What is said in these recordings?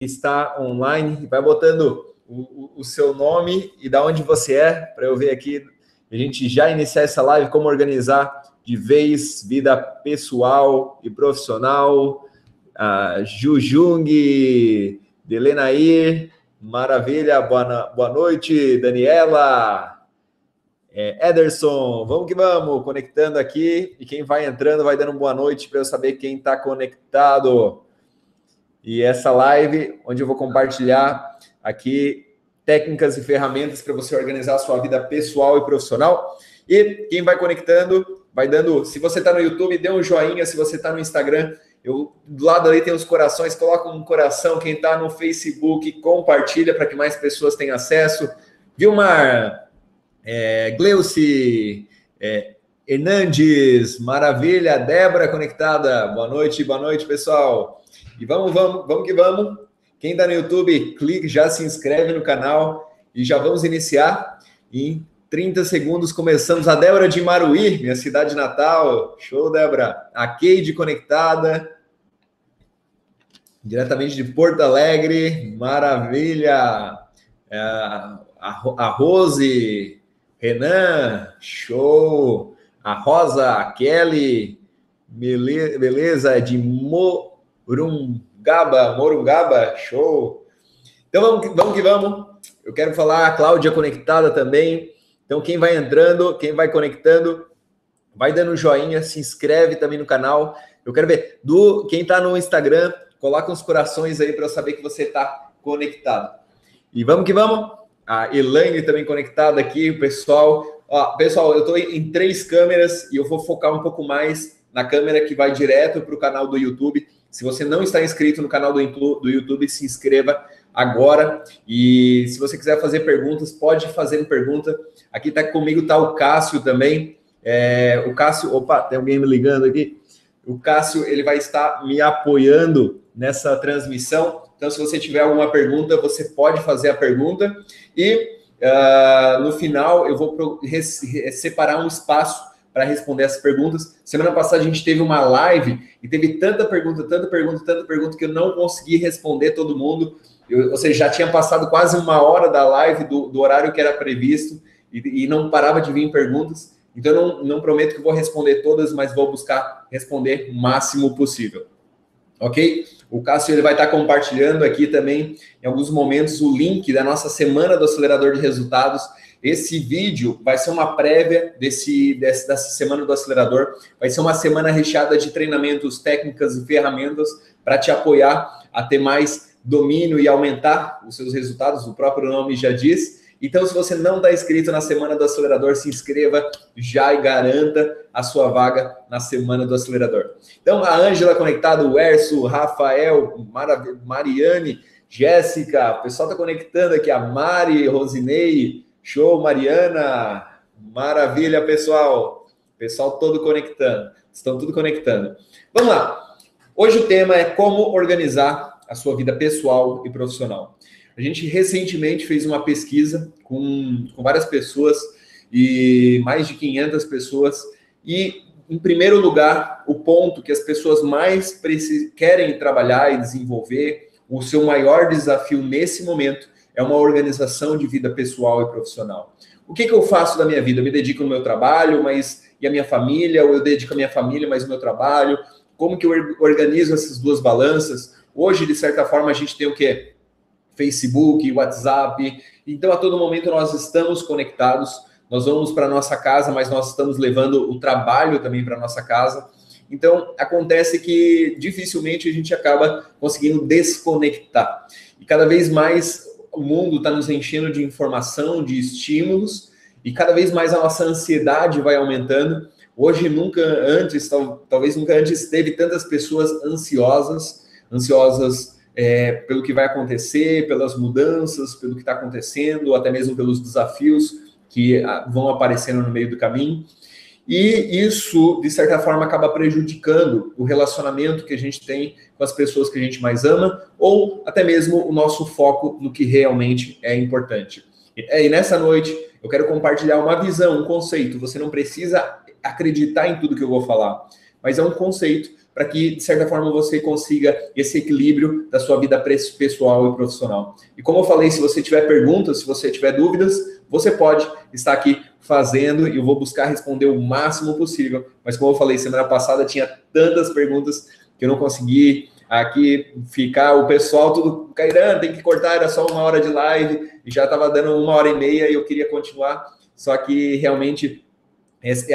está online, vai botando o, o, seu nome e da onde você é, para eu ver aqui, a gente já iniciar essa live, como organizar de vez vida pessoal e profissional. A Jujung, Delenair, maravilha, boa, boa noite, Daniela. É, Ederson, vamos que vamos, conectando aqui. E quem vai entrando vai dando boa noite para eu saber quem está conectado. E essa live, onde eu vou compartilhar aqui técnicas e ferramentas para você organizar a sua vida pessoal e profissional. E quem vai conectando, vai dando. Se você está no YouTube, dê um joinha. Se você está no Instagram, eu, do lado ali tem os corações, coloca um coração. Quem está no Facebook, compartilha para que mais pessoas tenham acesso. Vilmar, é, Gleuci, é, Hernandes, maravilha, Débora conectada, boa noite, boa noite, pessoal. E vamos, vamos, vamos que vamos. Quem está no YouTube, clique, já se inscreve no canal e já vamos iniciar. Em 30 segundos começamos. A Débora de Maruí, minha cidade natal. Show, Débora. A Keide conectada. Diretamente de Porto Alegre. Maravilha. É, a Rose, Renan, show. A Rosa, a Kelly, beleza, de Morungaba, Morungaba, show. Então vamos, vamos que vamos. Eu quero falar, a Cláudia conectada também. Então quem vai entrando, quem vai conectando, vai dando joinha, se inscreve também no canal. Eu quero ver, do quem está no Instagram, coloca uns corações aí para eu saber que você está conectado. E vamos que vamos a Elaine também conectada aqui, o pessoal. Ó, pessoal, eu estou em três câmeras e eu vou focar um pouco mais na câmera que vai direto para o canal do YouTube. Se você não está inscrito no canal do, do YouTube, se inscreva agora. E se você quiser fazer perguntas, pode fazer pergunta. Aqui está comigo, está o Cássio também. É, o Cássio, opa, tem alguém me ligando aqui. O Cássio ele vai estar me apoiando nessa transmissão. Então, se você tiver alguma pergunta, você pode fazer a pergunta. E uh, no final, eu vou separar um espaço para responder essas perguntas. Semana passada a gente teve uma live e teve tanta pergunta, tanta pergunta, tanta pergunta que eu não consegui responder todo mundo. Eu, ou seja, já tinha passado quase uma hora da live do, do horário que era previsto e, e, não parava de vir perguntas. Então, eu não, não prometo que vou responder todas, mas vou buscar responder o máximo possível ok? O Cássio ele vai estar compartilhando aqui também, em alguns momentos, o link da nossa semana do acelerador de resultados. Esse vídeo vai ser uma prévia desse, desse, dessa semana do acelerador. Vai ser uma semana recheada de treinamentos, técnicas e ferramentas para te apoiar a ter mais domínio e aumentar os seus resultados. O próprio nome já diz. Então, se você não está inscrito na Semana do Acelerador, se inscreva já e garanta a sua vaga na Semana do Acelerador. Então, a Ângela conectada, o Erso, Rafael, Marav Mariane, Jéssica, o pessoal está conectando aqui, a Mari, Rosinei, show, Mariana, maravilha, pessoal. Pessoal todo conectando, estão tudo conectando. Vamos lá. Hoje o tema é como organizar a sua vida pessoal e profissional. A gente recentemente fez uma pesquisa com, com várias pessoas e mais de 500 pessoas e em primeiro lugar, o ponto que as pessoas mais querem trabalhar e desenvolver, o seu maior desafio nesse momento é uma organização de vida pessoal e profissional. O que, que eu faço da minha vida? Eu me dedico no meu trabalho, mas e a minha família? Ou eu dedico a minha família, mas o meu trabalho? Como que eu organizo essas duas balanças? Hoje, de certa forma, a gente tem o quê? Facebook, WhatsApp. Então, a todo momento nós estamos conectados. Nós vamos para nossa casa, mas nós estamos levando o trabalho também para nossa casa. Então, acontece que dificilmente a gente acaba conseguindo desconectar. E cada vez mais o mundo está nos enchendo de informação, de estímulos, e cada vez mais a nossa ansiedade vai aumentando. Hoje, nunca antes, talvez nunca antes, teve tantas pessoas ansiosas, ansiosas é, pelo que vai acontecer, pelas mudanças, pelo que está acontecendo, até mesmo pelos desafios que ah, vão aparecendo no meio do caminho. E isso, de certa forma, acaba prejudicando o relacionamento que a gente tem com as pessoas que a gente mais ama, ou até mesmo o nosso foco no que realmente é importante. E nessa noite eu quero compartilhar uma visão, um conceito. Você não precisa acreditar em tudo que eu vou falar, mas é um conceito para que, de certa forma, você consiga esse equilíbrio da sua vida pessoal e profissional. E como eu falei, se você tiver perguntas, se você tiver dúvidas, você pode estar aqui fazendo e eu vou buscar responder o máximo possível. Mas como eu falei, semana passada tinha tantas perguntas que eu não consegui aqui ficar o pessoal tudo Cairan, tem que cortar, era só uma hora de live e já estava dando uma hora e meia e eu queria continuar, só que realmente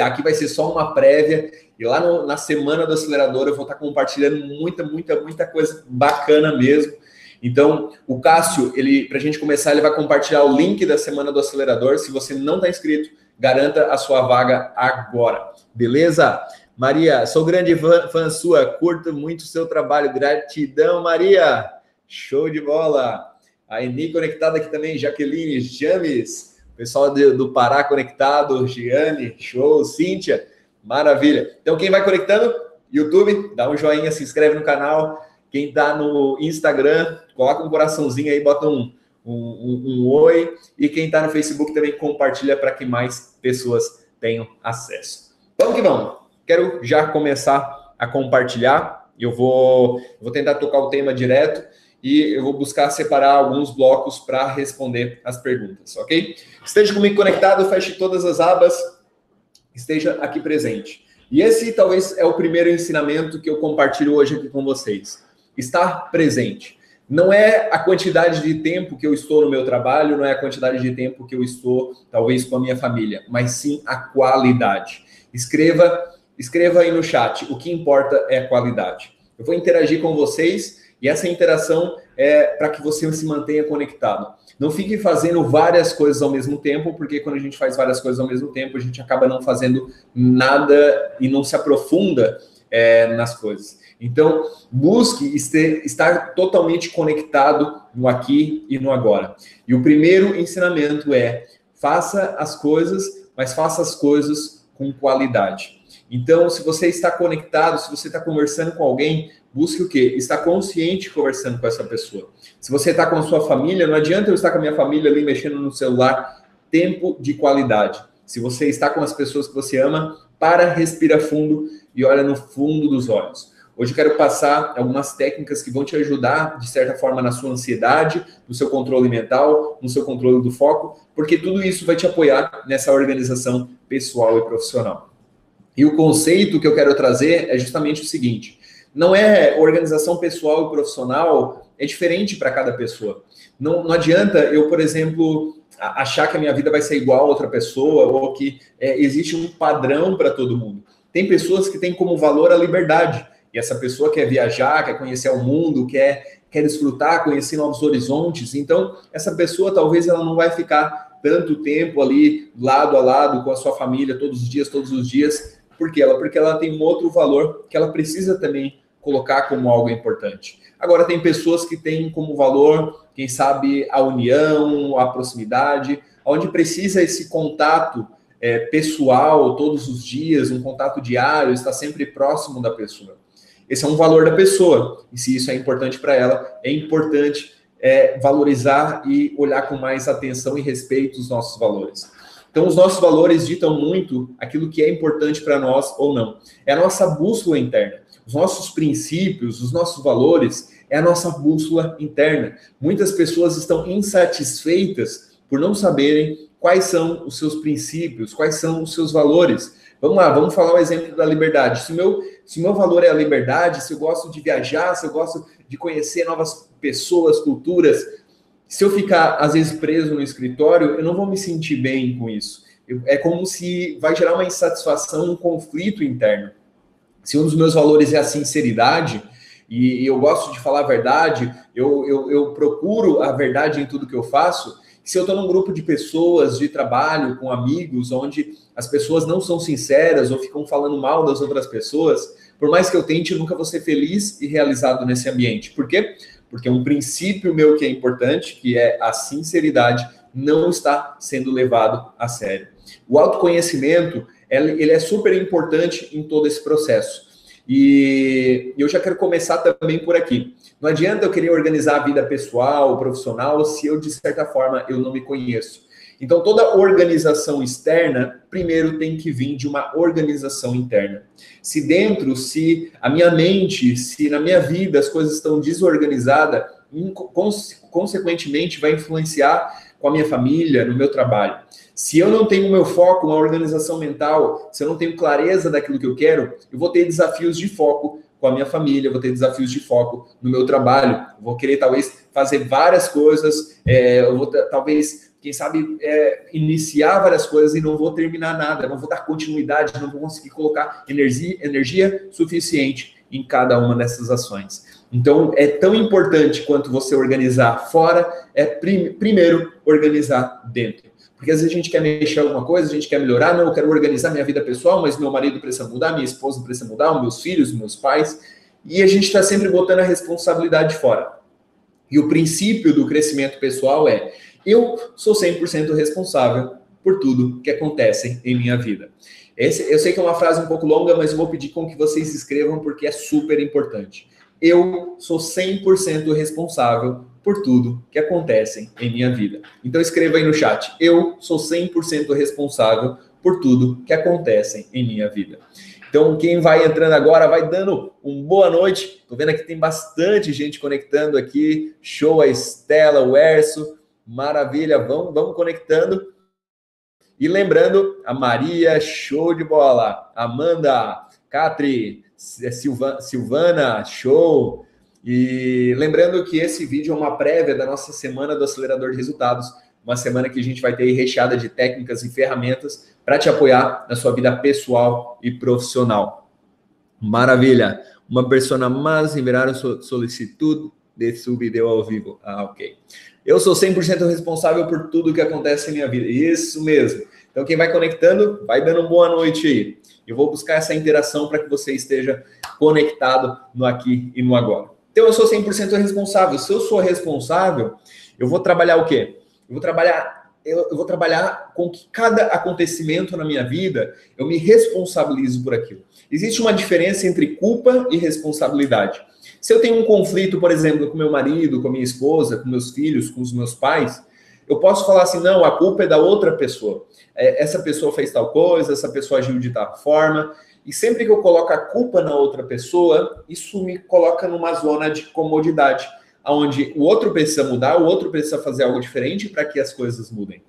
aqui vai ser só uma prévia e lá no, na semana do acelerador eu vou estar compartilhando muita, muita, muita coisa bacana mesmo. Então, o Cássio, ele, para a gente começar, ele vai compartilhar o link da semana do acelerador. Se você não está inscrito, garanta a sua vaga agora. Beleza? Maria, sou grande fã, fã sua, curto muito o seu trabalho. Gratidão, Maria. Show de bola. A Eni conectada aqui também, Jaqueline, James, pessoal do, do Pará conectado, Giane, show, Cíntia, maravilha. Então, quem vai conectando? YouTube, dá um joinha, se inscreve no canal. Quem está no Instagram, coloca um coraçãozinho aí, bota um, um, um, um oi. E quem está no Facebook também compartilha para que mais pessoas tenham acesso. Vamos que vamos. Quero já começar a compartilhar. Eu vou, vou tentar tocar o tema direto e eu vou buscar separar alguns blocos para responder as perguntas, ok? Esteja comigo conectado, feche todas as abas, esteja aqui presente. E esse talvez é o primeiro ensinamento que eu compartilho hoje aqui com vocês. Estar presente. Não é a quantidade de tempo que eu estou no meu trabalho, não é a quantidade de tempo que eu estou, talvez, com a minha família, mas sim a qualidade. Escreva, escreva aí no chat. O que importa é a qualidade. Eu vou interagir com vocês e essa interação é para que você se mantenha conectado. Não fique fazendo várias coisas ao mesmo tempo, porque quando a gente faz várias coisas ao mesmo tempo, a gente acaba não fazendo nada e não se aprofunda é, nas coisas. Então, busque estar totalmente conectado no aqui e no agora. E o primeiro ensinamento é: faça as coisas, mas faça as coisas com qualidade. Então, se você está conectado, se você está conversando com alguém, busque o quê? Estar consciente conversando com essa pessoa. Se você está com a sua família, não adianta eu estar com a minha família ali mexendo no celular. Tempo de qualidade. Se você está com as pessoas que você ama, para, respira fundo e olha no fundo dos olhos. Hoje eu quero passar algumas técnicas que vão te ajudar, de certa forma, na sua ansiedade, no seu controle mental, no seu controle do foco, porque tudo isso vai te apoiar nessa organização pessoal e profissional. E o conceito que eu quero trazer é justamente o seguinte: não é organização pessoal e profissional, é diferente para cada pessoa. Não, não adianta eu, por exemplo, achar que a minha vida vai ser igual a outra pessoa ou que é, existe um padrão para todo mundo. Tem pessoas que têm como valor a liberdade. E essa pessoa quer viajar, quer conhecer o mundo, quer, quer desfrutar, conhecer novos horizontes. Então, essa pessoa talvez ela não vai ficar tanto tempo ali lado a lado com a sua família todos os dias, todos os dias. Por quê? Ela, porque ela tem um outro valor que ela precisa também colocar como algo importante. Agora, tem pessoas que têm como valor, quem sabe, a união, a proximidade, onde precisa esse contato é, pessoal todos os dias, um contato diário, estar sempre próximo da pessoa. Esse é um valor da pessoa, e se isso é importante para ela, é importante é, valorizar e olhar com mais atenção e respeito os nossos valores. Então, os nossos valores ditam muito aquilo que é importante para nós ou não. É a nossa bússola interna os nossos princípios, os nossos valores, é a nossa bússola interna. Muitas pessoas estão insatisfeitas por não saberem quais são os seus princípios, quais são os seus valores. Vamos lá, vamos falar o exemplo da liberdade. Se meu, se meu valor é a liberdade, se eu gosto de viajar, se eu gosto de conhecer novas pessoas, culturas, se eu ficar, às vezes, preso no escritório, eu não vou me sentir bem com isso. é como se vai gerar uma insatisfação, um conflito interno se um dos meus valores é a sinceridade, e eu gosto de falar a verdade, eu, eu, eu procuro a verdade em tudo que eu faço, se eu estou num grupo de pessoas de trabalho, com amigos, onde as pessoas não são sinceras ou ficam falando mal das outras pessoas, por mais que eu tente, eu nunca vou ser feliz e realizado nesse ambiente. Por quê? Porque um princípio meu que é importante, que é a sinceridade, não está sendo levado a sério. O autoconhecimento ele é super importante em todo esse processo. E eu já quero começar também por aqui. Não adianta eu querer organizar a vida pessoal, profissional, se eu, de certa forma, eu não me conheço. Então, toda organização externa, primeiro tem que vir de uma organização interna. Se dentro, se a minha mente, se na minha vida as coisas estão desorganizadas, consequentemente vai influenciar com a minha família, no meu trabalho. Se eu não tenho o meu foco, uma organização mental, se eu não tenho clareza daquilo que eu quero, eu vou ter desafios de foco com a minha família, vou ter desafios de foco no meu trabalho, vou querer talvez fazer várias coisas, é, eu vou talvez, quem sabe, é, iniciar várias coisas e não vou terminar nada, não vou dar continuidade, não vou conseguir colocar energia, energia suficiente em cada uma dessas ações. Então, é tão importante quanto você organizar fora, é prim primeiro organizar dentro. Porque às vezes a gente quer mexer alguma coisa, a gente quer melhorar, não, eu quero organizar minha vida pessoal, mas meu marido precisa mudar, minha esposa precisa mudar, meus filhos, meus pais, e a gente está sempre botando a responsabilidade fora. E o princípio do crescimento pessoal é: eu sou 100% responsável por tudo que acontece em minha vida. Esse, eu sei que é uma frase um pouco longa, mas eu vou pedir com que vocês escrevam porque é super importante. Eu sou 100% responsável por tudo que acontece em minha vida. Então escreva aí no chat. Eu sou 100% responsável por tudo que acontece em minha vida. Então, quem vai entrando agora, vai dando um boa noite. Tô vendo aqui tem bastante gente conectando aqui. Show a Estela, o Erso. Maravilha, vamos, vamos conectando. E lembrando, a Maria, show de bola. Amanda, Catri, Silvana, show. E lembrando que esse vídeo é uma prévia da nossa semana do acelerador de resultados, uma semana que a gente vai ter recheada de técnicas e ferramentas para te apoiar na sua vida pessoal e profissional. Maravilha! Uma persona mais enviaram solicitude de seu vídeo ao vivo. Ah, ok. Eu sou 100% responsável por tudo que acontece em minha vida. Isso mesmo. Então, quem vai conectando, vai dando boa noite aí. Eu vou buscar essa interação para que você esteja conectado no aqui e no agora. Então eu sou 100% responsável. Se eu sou responsável, eu vou trabalhar o quê? Eu vou trabalhar eu, eu, vou trabalhar com que cada acontecimento na minha vida eu me responsabilizo por aquilo. Existe uma diferença entre culpa e responsabilidade. Se eu tenho um conflito, por exemplo, com meu marido, com minha esposa, com meus filhos, com os meus pais, eu posso falar assim: não, a culpa é da outra pessoa. É, essa pessoa fez tal coisa, essa pessoa agiu de tal forma. E sempre que eu coloco a culpa na outra pessoa, isso me coloca numa zona de comodidade, onde o outro precisa mudar, o outro precisa fazer algo diferente para que as coisas mudem.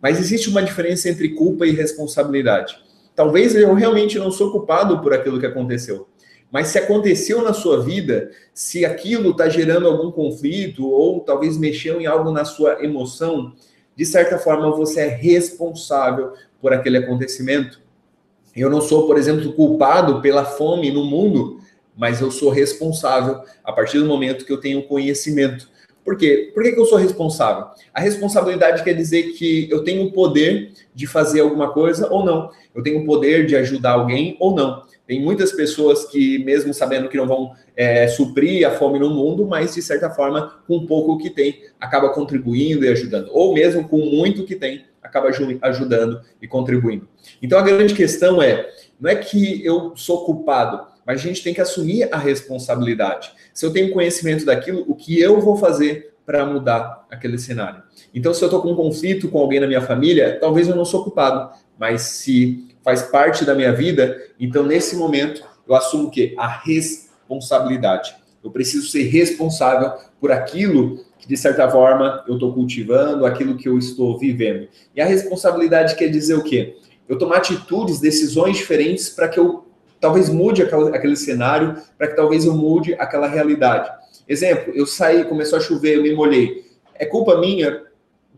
Mas existe uma diferença entre culpa e responsabilidade. Talvez eu realmente não sou culpado por aquilo que aconteceu. Mas se aconteceu na sua vida, se aquilo está gerando algum conflito ou talvez mexeu em algo na sua emoção, de certa forma você é responsável por aquele acontecimento. Eu não sou, por exemplo, culpado pela fome no mundo, mas eu sou responsável a partir do momento que eu tenho conhecimento. Por quê? Por que, que eu sou responsável? A responsabilidade quer dizer que eu tenho o poder de fazer alguma coisa ou não. Eu tenho o poder de ajudar alguém ou não. Tem muitas pessoas que, mesmo sabendo que não vão é, suprir a fome no mundo, mas de certa forma, com pouco que tem, acaba contribuindo e ajudando. Ou mesmo com muito que tem, acaba ajudando e contribuindo. Então a grande questão é, não é que eu sou culpado, mas a gente tem que assumir a responsabilidade. Se eu tenho conhecimento daquilo, o que eu vou fazer para mudar aquele cenário? Então, se eu estou com um conflito com alguém na minha família, talvez eu não sou culpado, mas se faz parte da minha vida, então nesse momento eu assumo o quê? A responsabilidade. Eu preciso ser responsável por aquilo que, de certa forma, eu estou cultivando, aquilo que eu estou vivendo. E a responsabilidade quer dizer o quê? Eu tomar atitudes, decisões diferentes para que eu talvez mude aquele cenário, para que talvez eu mude aquela realidade. Exemplo, eu saí, começou a chover, eu me molhei. É culpa minha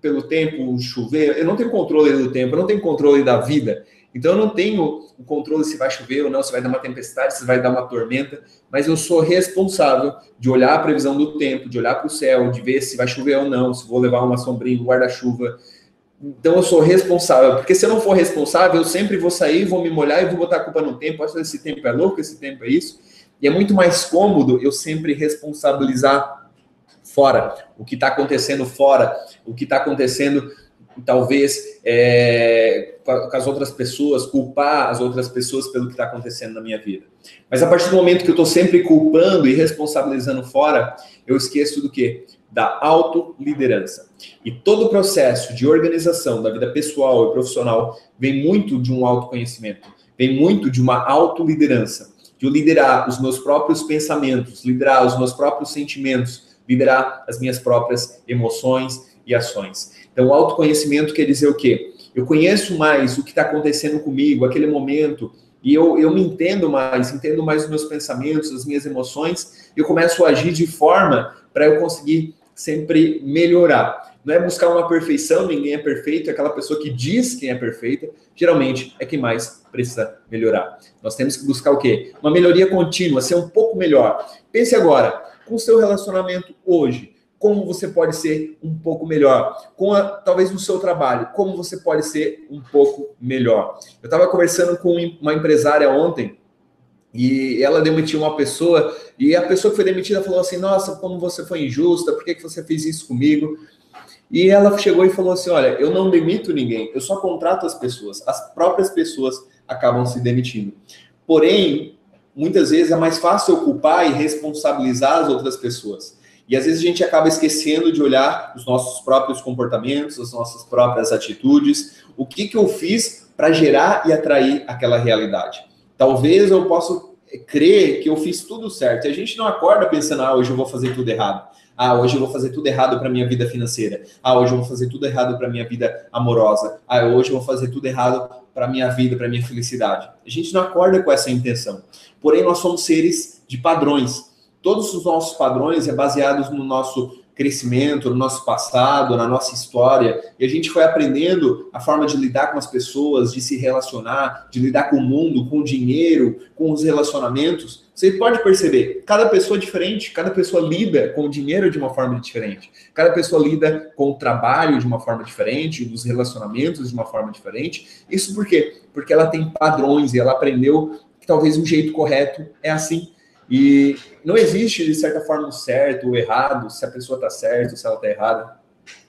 pelo tempo chover? Eu não tenho controle do tempo, eu não tenho controle da vida. Então eu não tenho o controle se vai chover ou não, se vai dar uma tempestade, se vai dar uma tormenta, mas eu sou responsável de olhar a previsão do tempo, de olhar para o céu, de ver se vai chover ou não, se vou levar uma sombrinha, um guarda-chuva. Então eu sou responsável, porque se eu não for responsável, eu sempre vou sair, vou me molhar e vou botar a culpa no tempo. Acho que esse tempo é louco, esse tempo é isso. E é muito mais cômodo eu sempre responsabilizar fora, o que está acontecendo fora, o que está acontecendo talvez é, com as outras pessoas, culpar as outras pessoas pelo que está acontecendo na minha vida. Mas a partir do momento que eu estou sempre culpando e responsabilizando fora, eu esqueço do quê? da autoliderança. E todo o processo de organização da vida pessoal e profissional vem muito de um autoconhecimento, vem muito de uma autoliderança, de eu liderar os meus próprios pensamentos, liderar os meus próprios sentimentos, liderar as minhas próprias emoções e ações. Então, o autoconhecimento quer dizer o quê? Eu conheço mais o que está acontecendo comigo, aquele momento, e eu, eu me entendo mais, entendo mais os meus pensamentos, as minhas emoções, e eu começo a agir de forma para eu conseguir sempre melhorar. Não é buscar uma perfeição, ninguém é perfeito, é aquela pessoa que diz quem é perfeita, geralmente é quem mais precisa melhorar. Nós temos que buscar o quê? Uma melhoria contínua, ser um pouco melhor. Pense agora, com o seu relacionamento hoje, como você pode ser um pouco melhor, com a, talvez no seu trabalho, como você pode ser um pouco melhor. Eu estava conversando com uma empresária ontem e ela demitiu uma pessoa e a pessoa que foi demitida falou assim: Nossa, como você foi injusta, por que, que você fez isso comigo? E ela chegou e falou assim: Olha, eu não demito ninguém, eu só contrato as pessoas, as próprias pessoas acabam se demitindo. Porém, muitas vezes é mais fácil eu culpar e responsabilizar as outras pessoas. E às vezes a gente acaba esquecendo de olhar os nossos próprios comportamentos, as nossas próprias atitudes, o que, que eu fiz para gerar e atrair aquela realidade. Talvez eu possa crer que eu fiz tudo certo. E a gente não acorda pensando, ah, hoje eu vou fazer tudo errado. Ah, hoje eu vou fazer tudo errado para minha vida financeira. Ah, hoje eu vou fazer tudo errado para minha vida amorosa. Ah, hoje eu vou fazer tudo errado para minha vida, para minha felicidade. A gente não acorda com essa intenção. Porém, nós somos seres de padrões. Todos os nossos padrões é baseados no nosso crescimento, no nosso passado, na nossa história, e a gente foi aprendendo a forma de lidar com as pessoas, de se relacionar, de lidar com o mundo, com o dinheiro, com os relacionamentos. Você pode perceber, cada pessoa é diferente, cada pessoa lida com o dinheiro de uma forma diferente, cada pessoa lida com o trabalho de uma forma diferente, os relacionamentos de uma forma diferente. Isso por quê? Porque ela tem padrões e ela aprendeu que talvez o jeito correto é assim. E não existe, de certa forma, o certo ou errado, se a pessoa está certa ou se ela está errada.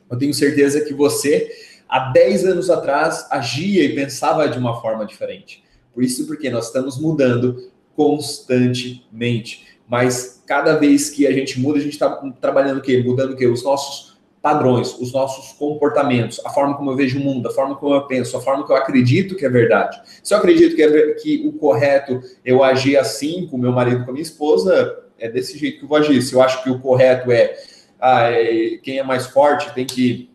Eu tenho certeza que você, há 10 anos atrás, agia e pensava de uma forma diferente. Por isso, porque nós estamos mudando constantemente. Mas cada vez que a gente muda, a gente está trabalhando o quê? Mudando o quê? Os nossos padrões, os nossos comportamentos, a forma como eu vejo o mundo, a forma como eu penso, a forma que eu acredito que é verdade. Se eu acredito que, é, que o correto eu agir assim com meu marido, com a minha esposa, é desse jeito que eu vou agir. Se eu acho que o correto é, ah, é quem é mais forte tem que,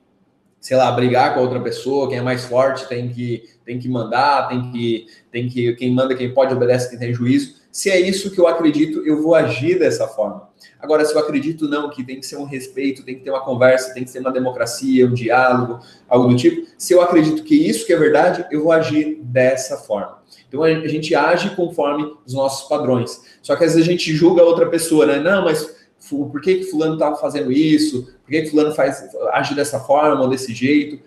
sei lá, brigar com a outra pessoa, quem é mais forte tem que, tem que mandar, tem que, tem que, quem manda, quem pode, obedece, quem tem juízo. Se é isso que eu acredito, eu vou agir dessa forma. Agora, se eu acredito não, que tem que ser um respeito, tem que ter uma conversa, tem que ser uma democracia, um diálogo, algo do tipo, se eu acredito que isso que é verdade, eu vou agir dessa forma. Então a gente age conforme os nossos padrões. Só que às vezes a gente julga outra pessoa, né? Não, mas por que, que fulano estava fazendo isso? Por que, que fulano faz, age dessa forma ou desse jeito?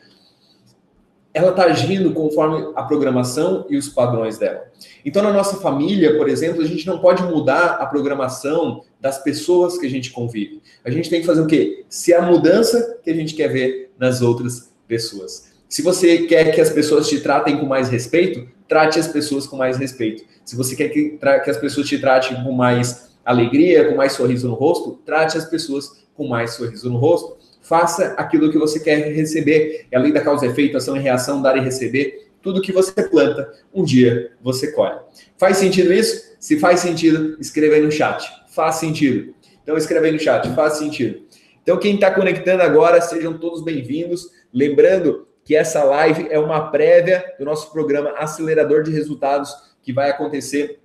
Ela está agindo conforme a programação e os padrões dela. Então, na nossa família, por exemplo, a gente não pode mudar a programação das pessoas que a gente convive. A gente tem que fazer o quê? Se a mudança que a gente quer ver nas outras pessoas. Se você quer que as pessoas te tratem com mais respeito, trate as pessoas com mais respeito. Se você quer que, que as pessoas te tratem com mais alegria, com mais sorriso no rosto, trate as pessoas com mais sorriso no rosto faça aquilo que você quer receber. É a lei da causa e efeito, ação e reação, dar e receber. Tudo que você planta, um dia você colhe. Faz sentido isso? Se faz sentido, escreva aí no chat. Faz sentido. Então escreva aí no chat, faz sentido. Então quem está conectando agora, sejam todos bem-vindos. Lembrando que essa live é uma prévia do nosso programa Acelerador de Resultados, que vai acontecer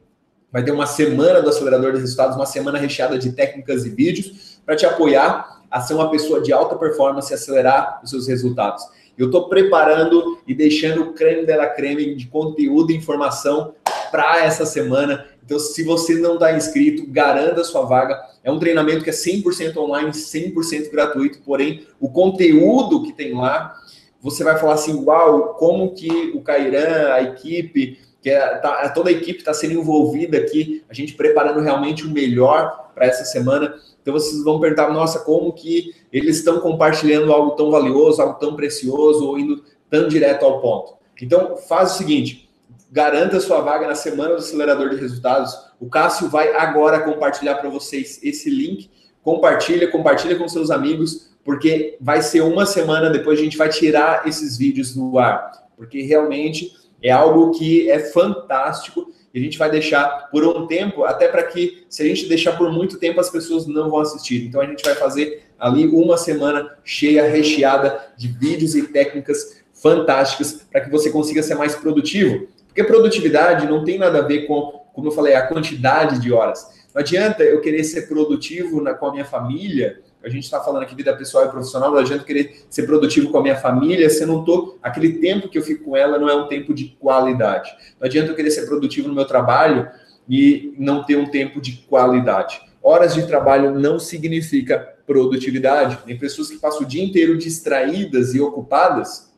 vai ter uma semana do acelerador de resultados, uma semana recheada de técnicas e vídeos para te apoiar a ser uma pessoa de alta performance e acelerar os seus resultados. Eu estou preparando e deixando o creme dela creme de conteúdo e informação para essa semana. Então, se você não está inscrito, garanta a sua vaga. É um treinamento que é 100% online, 100% gratuito, porém, o conteúdo que tem lá, você vai falar assim, uau, como que o Cairan, a equipe, que é, tá, toda a equipe está sendo envolvida aqui, a gente preparando realmente o melhor para essa semana. Então vocês vão perguntar, nossa, como que eles estão compartilhando algo tão valioso, algo tão precioso, ou indo tão direto ao ponto. Então faz o seguinte, garanta sua vaga na semana do acelerador de resultados. O Cássio vai agora compartilhar para vocês esse link compartilha, compartilha com seus amigos, porque vai ser uma semana depois a gente vai tirar esses vídeos do ar, porque realmente é algo que é fantástico e a gente vai deixar por um tempo, até para que, se a gente deixar por muito tempo, as pessoas não vão assistir. Então a gente vai fazer ali uma semana cheia, recheada de vídeos e técnicas fantásticas para que você consiga ser mais produtivo. Porque produtividade não tem nada a ver com, como eu falei, a quantidade de horas. Não adianta eu querer ser produtivo na, com a minha família a gente está falando aqui vida pessoal e profissional, não adianta querer ser produtivo com a minha família se eu não tô, aquele tempo que eu fico com ela não é um tempo de qualidade. Não adianta eu querer ser produtivo no meu trabalho e não ter um tempo de qualidade. Horas de trabalho não significa produtividade. Tem pessoas que passam o dia inteiro distraídas e ocupadas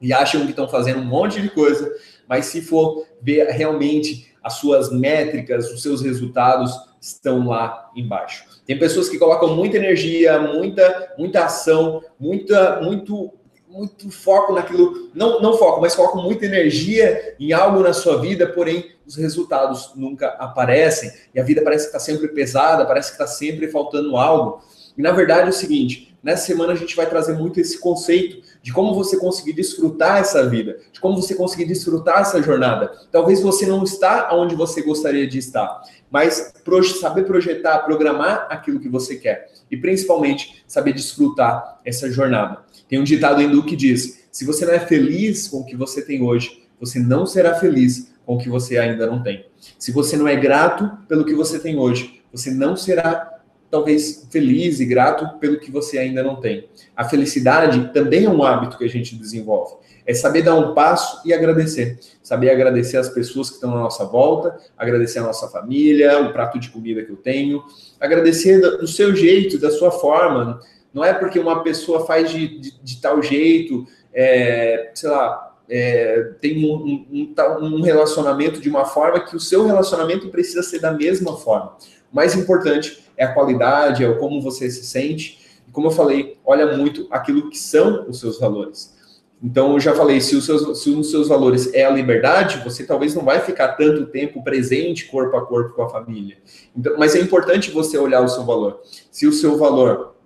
e acham que estão fazendo um monte de coisa, mas se for ver realmente as suas métricas, os seus resultados estão lá embaixo. Tem pessoas que colocam muita energia, muita, muita ação, muita, muito, muito foco naquilo, não, não foco, mas colocam muita energia em algo na sua vida, porém os resultados nunca aparecem e a vida parece que está sempre pesada, parece que está sempre faltando algo. E na verdade é o seguinte: nessa semana a gente vai trazer muito esse conceito de como você conseguir desfrutar essa vida, de como você conseguir desfrutar essa jornada. Talvez você não está onde você gostaria de estar, mas saber projetar, programar aquilo que você quer e principalmente saber desfrutar essa jornada. Tem um ditado hindu que diz: se você não é feliz com o que você tem hoje, você não será feliz com o que você ainda não tem. Se você não é grato pelo que você tem hoje, você não será talvez feliz e grato pelo que você ainda não tem. A felicidade também é um hábito que a gente desenvolve. É saber dar um passo e agradecer. Saber agradecer as pessoas que estão na nossa volta, agradecer a nossa família, o prato de comida que eu tenho, agradecer do seu jeito, da sua forma. Não é porque uma pessoa faz de, de, de tal jeito, é, sei lá, é, tem um, um, um relacionamento de uma forma que o seu relacionamento precisa ser da mesma forma. O mais importante é a qualidade, é como você se sente. E como eu falei, olha muito aquilo que são os seus valores. Então, eu já falei, se os, seus, se os seus valores é a liberdade, você talvez não vai ficar tanto tempo presente corpo a corpo com a família. Então, mas é importante você olhar o seu valor. Se o seu valor,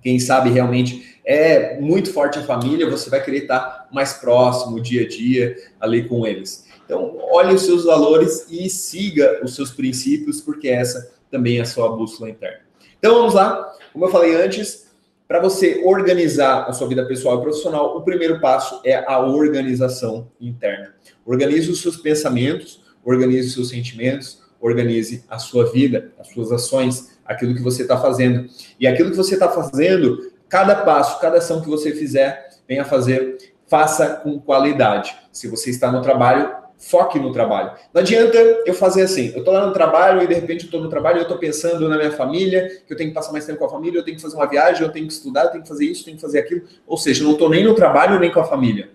quem sabe realmente é muito forte a família, você vai querer estar mais próximo, dia a dia, ali com eles. Então, olhe os seus valores e siga os seus princípios, porque essa também a sua bússola interna. Então, vamos lá. Como eu falei antes, para você organizar a sua vida pessoal e profissional, o primeiro passo é a organização interna. Organize os seus pensamentos, organize os seus sentimentos, organize a sua vida, as suas ações, aquilo que você está fazendo. E aquilo que você está fazendo, cada passo, cada ação que você fizer, venha fazer, faça com qualidade. Se você está no trabalho, foque no trabalho. Não adianta eu fazer assim, eu estou lá no trabalho e de repente eu estou no trabalho e eu estou pensando na minha família, que eu tenho que passar mais tempo com a família, eu tenho que fazer uma viagem, eu tenho que estudar, eu tenho que fazer isso, eu tenho que fazer aquilo. Ou seja, eu não estou nem no trabalho nem com a família.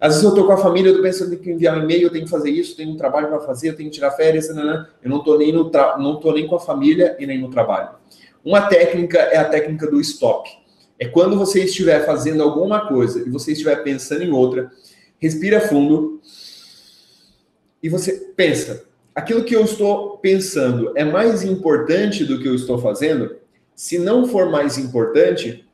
Às vezes eu estou com a família, eu estou pensando que enviar um e-mail, eu tenho que fazer isso, eu tenho um trabalho para fazer, eu tenho que tirar férias, nanana. eu não estou nem, no não nem com a família e nem no trabalho. Uma técnica é a técnica do stop. É quando você estiver fazendo alguma coisa e você estiver pensando em outra, respira fundo, e você pensa, aquilo que eu estou pensando é mais importante do que eu estou fazendo? Se não for mais importante,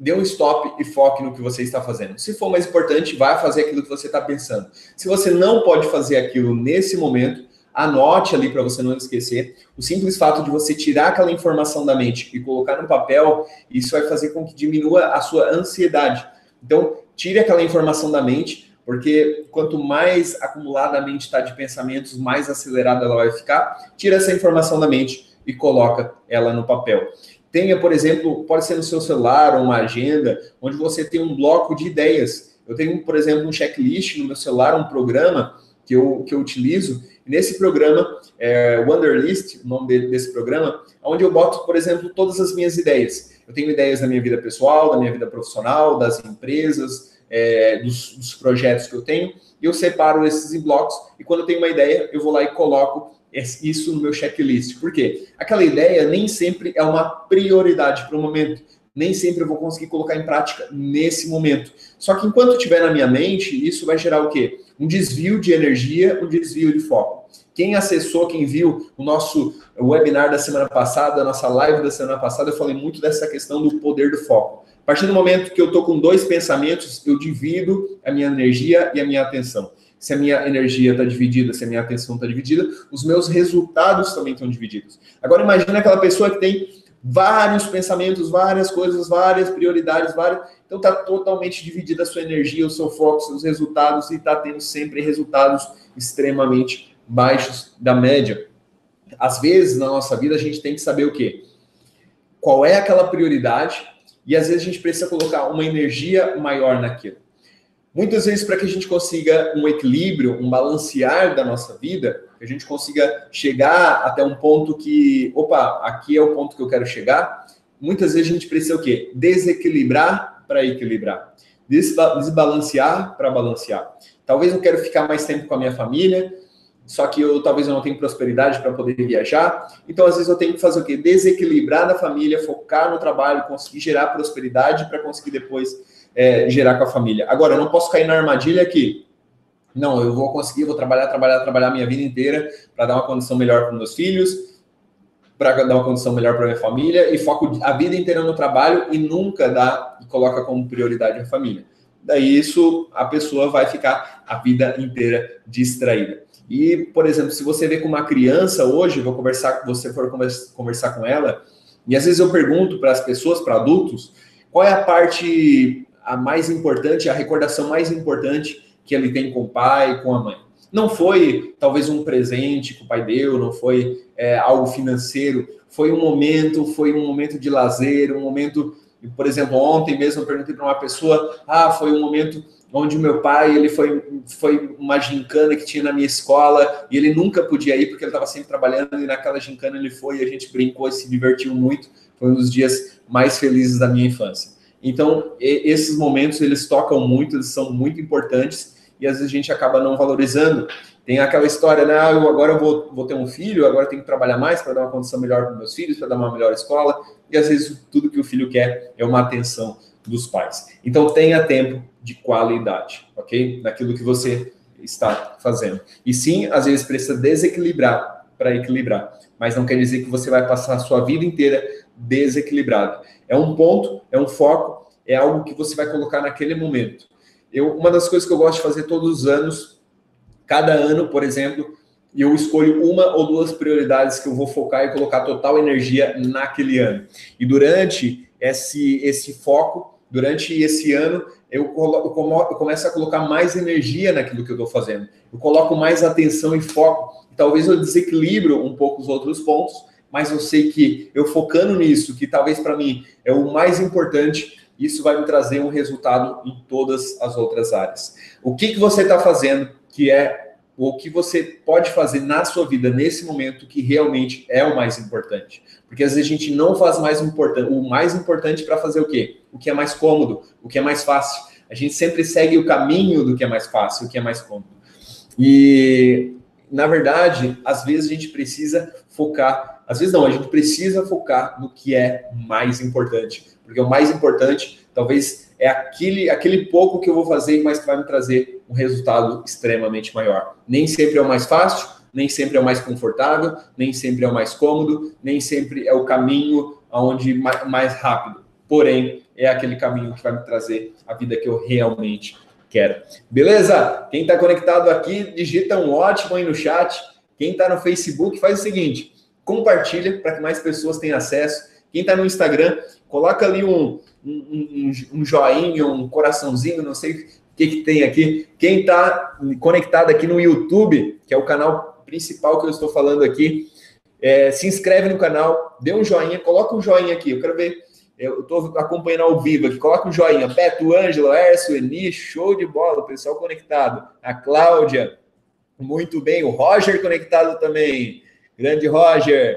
dê um stop e foque no que você está fazendo. Se for mais importante, vá fazer aquilo que você está pensando. Se você não pode fazer aquilo nesse momento, anote ali para você não esquecer. O simples fato de você tirar aquela informação da mente e colocar no papel, isso vai fazer com que diminua a sua ansiedade. Então, tire aquela informação da mente, porque quanto mais acumulada a mente está de pensamentos, mais acelerada ela vai ficar. Tira essa informação da mente e coloca ela no papel. Tenha, por exemplo, pode ser no seu celular ou uma agenda, onde você tem um bloco de ideias. Eu tenho, por exemplo, um checklist no meu celular, um programa que eu, que eu utilizo. Nesse programa, é, Wonderlist, o nome desse programa, onde eu boto, por exemplo, todas as minhas ideias. Eu tenho ideias da minha vida pessoal, da minha vida profissional, das empresas, é, dos, dos, projetos que eu tenho, e eu separo esses em blocos, e quando eu tenho uma ideia, eu vou lá e coloco isso no meu checklist. Por quê? Aquela ideia nem sempre é uma prioridade para o momento. Nem sempre eu vou conseguir colocar em prática nesse momento. Só que enquanto estiver na minha mente, isso vai gerar o quê? Um desvio de energia, um desvio de foco. Quem acessou, quem viu o nosso webinar da semana passada, a nossa live da semana passada, eu falei muito dessa questão do poder do foco. A partir do momento que eu estou com dois pensamentos, eu divido a minha energia e a minha atenção. Se a minha energia está dividida, se a minha atenção está dividida, os meus resultados também estão divididos. Agora imagine aquela pessoa que tem vários pensamentos, várias coisas, várias prioridades, várias. Então está totalmente dividida a sua energia, o seu foco, seus resultados e está tendo sempre resultados extremamente baixos da média. Às vezes na nossa vida a gente tem que saber o quê? Qual é aquela prioridade e às vezes a gente precisa colocar uma energia maior naquilo. Muitas vezes, para que a gente consiga um equilíbrio, um balancear da nossa vida, que a gente consiga chegar até um ponto que, opa, aqui é o ponto que eu quero chegar, muitas vezes a gente precisa o quê? Desequilibrar para equilibrar. Desbalancear para balancear. Talvez eu quero ficar mais tempo com a minha família, só que eu talvez eu não tenha prosperidade para poder viajar. Então, às vezes, eu tenho que fazer o quê? Desequilibrar na família, focar no trabalho, conseguir gerar prosperidade para conseguir depois é, gerar com a família. Agora, eu não posso cair na armadilha aqui. Não, eu vou conseguir, vou trabalhar, trabalhar, trabalhar minha vida inteira para dar uma condição melhor para meus filhos, para dar uma condição melhor para minha família e foco a vida inteira no trabalho e nunca dá e coloca como prioridade a família. Daí isso a pessoa vai ficar a vida inteira distraída. E, por exemplo, se você vê com uma criança hoje, vou conversar, você for conversar com ela, e às vezes eu pergunto para as pessoas, para adultos, qual é a parte a mais importante, a recordação mais importante que ele tem com o pai, com a mãe. Não foi talvez um presente que o pai deu, não foi é, algo financeiro, foi um momento, foi um momento de lazer, um momento, por exemplo, ontem mesmo eu perguntei para uma pessoa, ah, foi um momento onde meu pai, ele foi, foi uma gincana que tinha na minha escola, e ele nunca podia ir porque ele estava sempre trabalhando, e naquela gincana ele foi, e a gente brincou e se divertiu muito, foi um dos dias mais felizes da minha infância. Então, esses momentos, eles tocam muito, eles são muito importantes, e às vezes a gente acaba não valorizando. Tem aquela história, né? Ah, eu agora vou, vou ter um filho, agora tenho que trabalhar mais para dar uma condição melhor para meus filhos, para dar uma melhor escola, e às vezes tudo que o filho quer é uma atenção dos pais. Então tenha tempo de qualidade, ok? Naquilo que você está fazendo. E sim, às vezes precisa desequilibrar para equilibrar, mas não quer dizer que você vai passar a sua vida inteira desequilibrado. É um ponto, é um foco, é algo que você vai colocar naquele momento. Eu, uma das coisas que eu gosto de fazer todos os anos, cada ano, por exemplo, eu escolho uma ou duas prioridades que eu vou focar e colocar total energia naquele ano. E durante esse, esse foco, durante esse ano, eu, colo, eu começo a colocar mais energia naquilo que eu estou fazendo. Eu coloco mais atenção e foco. Talvez eu desequilibro um pouco os outros pontos, mas eu sei que eu focando nisso, que talvez para mim é o mais importante, isso vai me trazer um resultado em todas as outras áreas. O que, que você está fazendo que é o que você pode fazer na sua vida nesse momento que realmente é o mais importante. Porque às vezes a gente não faz mais o mais importante para fazer o quê? O que é mais cômodo, o que é mais fácil. A gente sempre segue o caminho do que é mais fácil, o que é mais cômodo. E na verdade, às vezes a gente precisa focar, às vezes não, a gente precisa focar no que é mais importante, porque o mais importante talvez é aquele, aquele pouco que eu vou fazer, mas que vai me trazer um resultado extremamente maior. Nem sempre é o mais fácil, nem sempre é o mais confortável, nem sempre é o mais cômodo, nem sempre é o caminho aonde mais rápido. Porém, é aquele caminho que vai me trazer a vida que eu realmente quero. Beleza? Quem está conectado aqui, digita um ótimo aí no chat. Quem está no Facebook, faz o seguinte: compartilha para que mais pessoas tenham acesso. Quem está no Instagram, coloca ali um, um, um, um joinha, um coraçãozinho, não sei o que, que tem aqui. Quem está conectado aqui no YouTube, que é o canal principal que eu estou falando aqui, é, se inscreve no canal, dê um joinha, coloca um joinha aqui. Eu quero ver, eu estou acompanhando ao vivo aqui, coloca um joinha. Beto, Ângelo, Ércio, Eni, show de bola, pessoal conectado. A Cláudia, muito bem. O Roger conectado também. Grande Roger,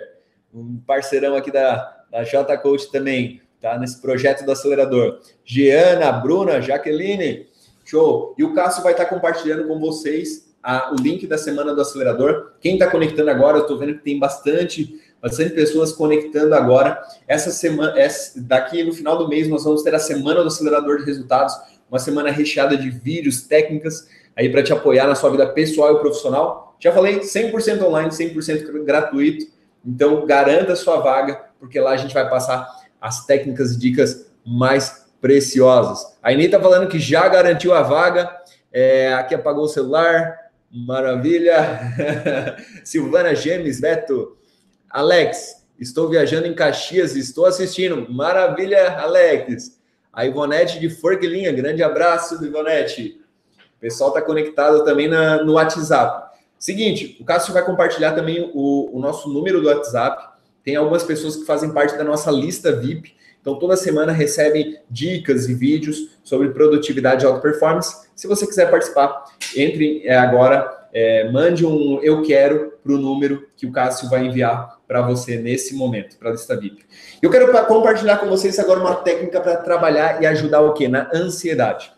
um parceirão aqui da, da J Coach também tá? Nesse projeto do acelerador. Giana, Bruna, Jaqueline, show. E o Cássio vai estar compartilhando com vocês a, o link da semana do acelerador. Quem está conectando agora, eu estou vendo que tem bastante, bastante pessoas conectando agora. Essa semana, essa, daqui no final do mês, nós vamos ter a semana do acelerador de resultados, uma semana recheada de vídeos, técnicas, aí para te apoiar na sua vida pessoal e profissional. Já falei, 100% online, 100% gratuito. Então, garanta a sua vaga, porque lá a gente vai passar as técnicas e dicas mais preciosas. A Inês está falando que já garantiu a vaga. É, aqui apagou o celular. Maravilha. Silvana Gemes, Beto. Alex, estou viajando em Caxias, estou assistindo. Maravilha, Alex. A Ivonete de Forquilinha, grande abraço, Ivonete. O pessoal está conectado também na, no WhatsApp. Seguinte, o Cássio vai compartilhar também o, o nosso número do WhatsApp. Tem algumas pessoas que fazem parte da nossa lista VIP. Então, toda semana recebem dicas e vídeos sobre produtividade e alta performance. Se você quiser participar, entre é, agora, é, mande um eu quero para o número que o Cássio vai enviar para você nesse momento, para a lista VIP. Eu quero compartilhar com vocês agora uma técnica para trabalhar e ajudar o quê? Na ansiedade.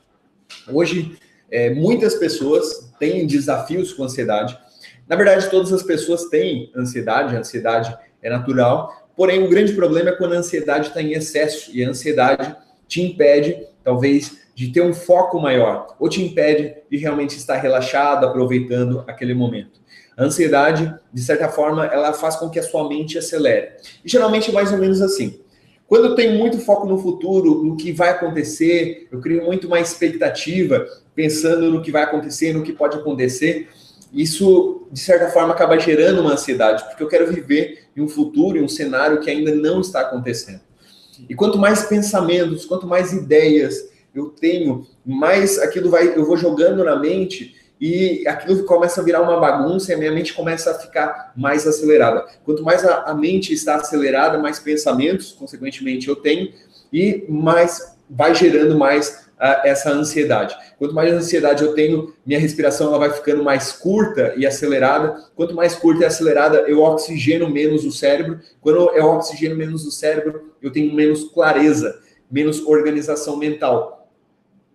Hoje, é, muitas pessoas têm desafios com ansiedade. Na verdade, todas as pessoas têm ansiedade, a ansiedade é natural, porém o grande problema é quando a ansiedade está em excesso e a ansiedade te impede, talvez, de ter um foco maior, ou te impede de realmente estar relaxado, aproveitando aquele momento. A ansiedade, de certa forma, ela faz com que a sua mente acelere. E geralmente é mais ou menos assim. Quando eu tenho muito foco no futuro, no que vai acontecer, eu crio muito mais expectativa, pensando no que vai acontecer, no que pode acontecer. Isso, de certa forma, acaba gerando uma ansiedade, porque eu quero viver em um futuro, em um cenário que ainda não está acontecendo. E quanto mais pensamentos, quanto mais ideias eu tenho, mais aquilo vai, eu vou jogando na mente e aquilo começa a virar uma bagunça e a minha mente começa a ficar mais acelerada. Quanto mais a, a mente está acelerada, mais pensamentos, consequentemente, eu tenho e mais vai gerando mais essa ansiedade. Quanto mais ansiedade eu tenho, minha respiração ela vai ficando mais curta e acelerada. Quanto mais curta e acelerada, eu oxigeno menos o cérebro. Quando eu oxigeno menos o cérebro, eu tenho menos clareza, menos organização mental.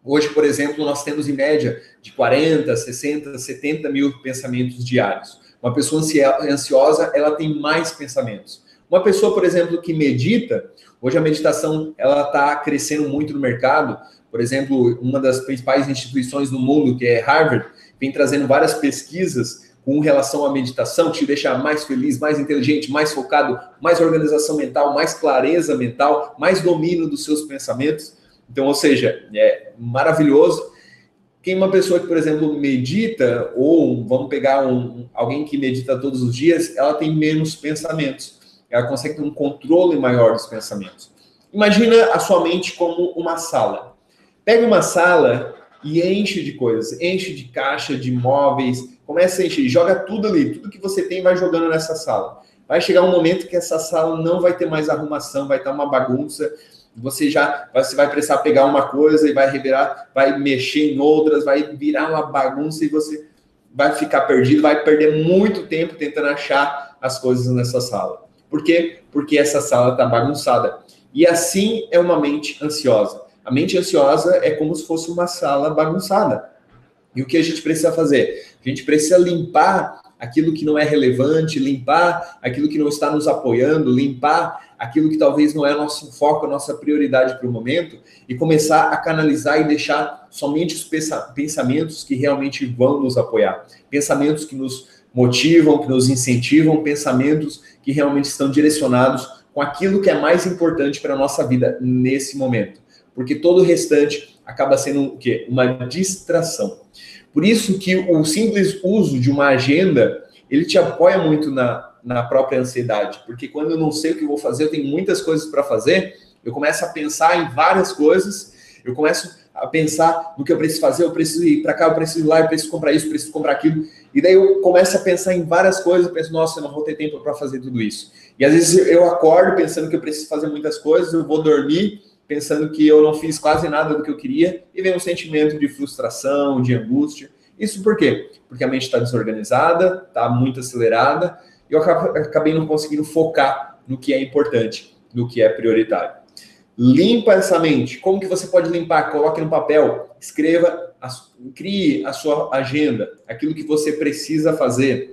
Hoje, por exemplo, nós temos em média de 40, 60, 70 mil pensamentos diários. Uma pessoa ansiosa, ela tem mais pensamentos. Uma pessoa, por exemplo, que medita, hoje a meditação ela está crescendo muito no mercado. Por exemplo, uma das principais instituições no mundo, que é Harvard, vem trazendo várias pesquisas com relação à meditação, te deixa mais feliz, mais inteligente, mais focado, mais organização mental, mais clareza mental, mais domínio dos seus pensamentos. Então, ou seja, é maravilhoso. Quem uma pessoa que, por exemplo, medita, ou vamos pegar um, alguém que medita todos os dias, ela tem menos pensamentos. Ela consegue ter um controle maior dos pensamentos. Imagina a sua mente como uma sala. Pega uma sala e enche de coisas, enche de caixa, de móveis, começa a encher, joga tudo ali, tudo que você tem vai jogando nessa sala. Vai chegar um momento que essa sala não vai ter mais arrumação, vai estar uma bagunça, você já você vai precisar pegar uma coisa e vai revirar, vai mexer em outras, vai virar uma bagunça e você vai ficar perdido, vai perder muito tempo tentando achar as coisas nessa sala. Por quê? Porque essa sala está bagunçada. E assim é uma mente ansiosa. A mente ansiosa é como se fosse uma sala bagunçada. E o que a gente precisa fazer? A gente precisa limpar aquilo que não é relevante, limpar aquilo que não está nos apoiando, limpar aquilo que talvez não é nosso foco, nossa prioridade para o momento, e começar a canalizar e deixar somente os pensamentos que realmente vão nos apoiar. Pensamentos que nos motivam, que nos incentivam, pensamentos que realmente estão direcionados com aquilo que é mais importante para a nossa vida nesse momento. Porque todo o restante acaba sendo o quê? Uma distração. Por isso que o simples uso de uma agenda, ele te apoia muito na, na própria ansiedade, porque quando eu não sei o que vou fazer, eu tenho muitas coisas para fazer, eu começo a pensar em várias coisas, eu começo a pensar no que eu preciso fazer, eu preciso ir para cá, eu preciso ir lá, eu preciso comprar isso, eu preciso comprar aquilo, e daí eu começo a pensar em várias coisas, eu penso, nossa, eu não vou ter tempo para fazer tudo isso. E às vezes eu acordo pensando que eu preciso fazer muitas coisas, eu vou dormir pensando que eu não fiz quase nada do que eu queria, e vem um sentimento de frustração, de angústia. Isso por quê? Porque a mente está desorganizada, está muito acelerada, eu acabei não conseguindo focar no que é importante, no que é prioritário. Limpa essa mente. Como que você pode limpar? Coloque no papel, escreva, crie a sua agenda, aquilo que você precisa fazer.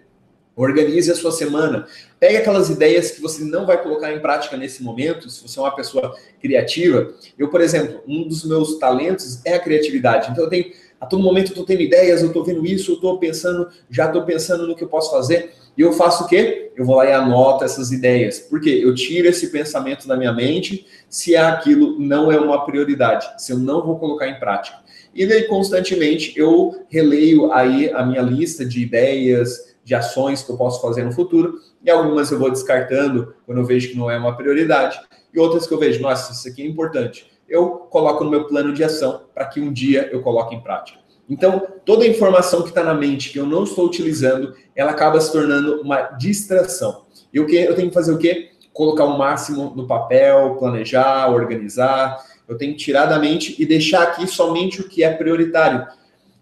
Organize a sua semana. Pegue aquelas ideias que você não vai colocar em prática nesse momento, se você é uma pessoa criativa. Eu, por exemplo, um dos meus talentos é a criatividade. Então eu tenho a todo momento eu estou tendo ideias, eu estou vendo isso, eu estou pensando, já estou pensando no que eu posso fazer. E eu faço o quê? Eu vou lá e anoto essas ideias. Por quê? Eu tiro esse pensamento da minha mente se aquilo não é uma prioridade, se eu não vou colocar em prática. E daí, constantemente, eu releio aí a minha lista de ideias, de ações que eu posso fazer no futuro, e algumas eu vou descartando quando eu vejo que não é uma prioridade, e outras que eu vejo, nossa, isso aqui é importante. Eu coloco no meu plano de ação para que um dia eu coloque em prática. Então, toda a informação que está na mente que eu não estou utilizando, ela acaba se tornando uma distração. E o que eu tenho que fazer o quê? Colocar o máximo no papel, planejar, organizar. Eu tenho que tirar da mente e deixar aqui somente o que é prioritário.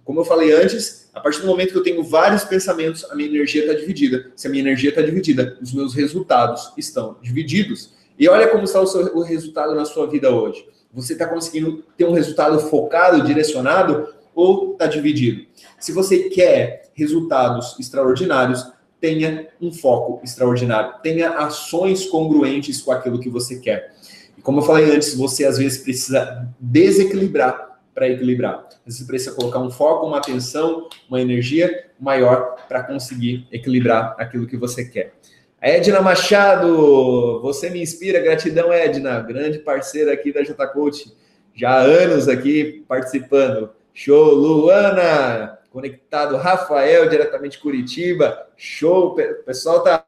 Como eu falei antes, a partir do momento que eu tenho vários pensamentos, a minha energia está dividida. Se a minha energia está dividida, os meus resultados estão divididos. E olha como está o, seu, o resultado na sua vida hoje. Você está conseguindo ter um resultado focado, direcionado, ou está dividido? Se você quer resultados extraordinários, tenha um foco extraordinário, tenha ações congruentes com aquilo que você quer. E como eu falei antes, você às vezes precisa desequilibrar para equilibrar. Você precisa colocar um foco, uma atenção, uma energia maior para conseguir equilibrar aquilo que você quer. Edna Machado, você me inspira, gratidão, Edna, grande parceira aqui da J Coach, já há anos aqui participando. Show, Luana, conectado, Rafael, diretamente de Curitiba. Show, o pessoal tá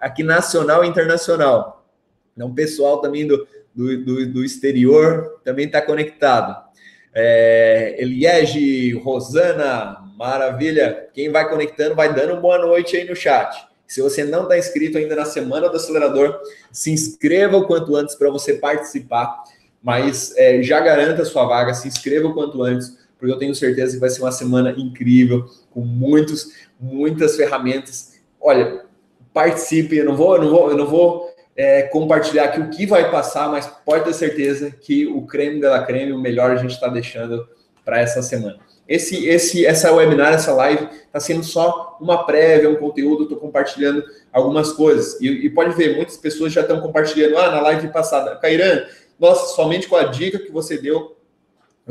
aqui nacional e internacional. Então, pessoal também do, do, do exterior também está conectado. É, Eliege, Rosana, maravilha. Quem vai conectando, vai dando boa noite aí no chat. Se você não está inscrito ainda na Semana do Acelerador, se inscreva o quanto antes para você participar. Mas é, já garanta a sua vaga, se inscreva o quanto antes porque eu tenho certeza que vai ser uma semana incrível, com muitos, muitas ferramentas. Olha, participe, eu não vou, eu não vou, eu não vou é, compartilhar aqui o que vai passar, mas pode ter certeza que o creme da creme, o melhor a gente está deixando para essa semana. Esse, esse, essa webinar, essa live, está sendo só uma prévia, um conteúdo, estou compartilhando algumas coisas. E, e, pode ver, muitas pessoas já estão compartilhando, ah, na live passada, Cairan, nossa, somente com a dica que você deu,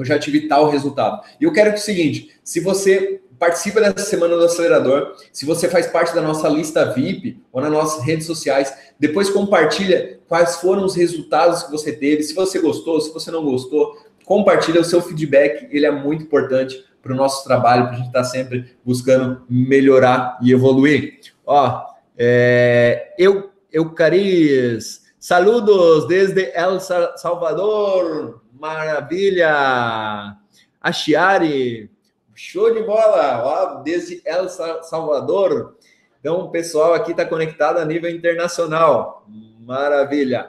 eu já tive tal resultado. E eu quero que é o seguinte: se você participa dessa semana do acelerador, se você faz parte da nossa lista VIP ou nas nossas redes sociais, depois compartilha quais foram os resultados que você teve, se você gostou, se você não gostou, compartilha o seu feedback, ele é muito importante para o nosso trabalho, para a gente estar tá sempre buscando melhorar e evoluir. Ó, é, eu, Eucaris, saludos desde El Salvador, Maravilha! A Chiari, show de bola! Desde El Salvador. Então, o pessoal aqui está conectado a nível internacional. Maravilha!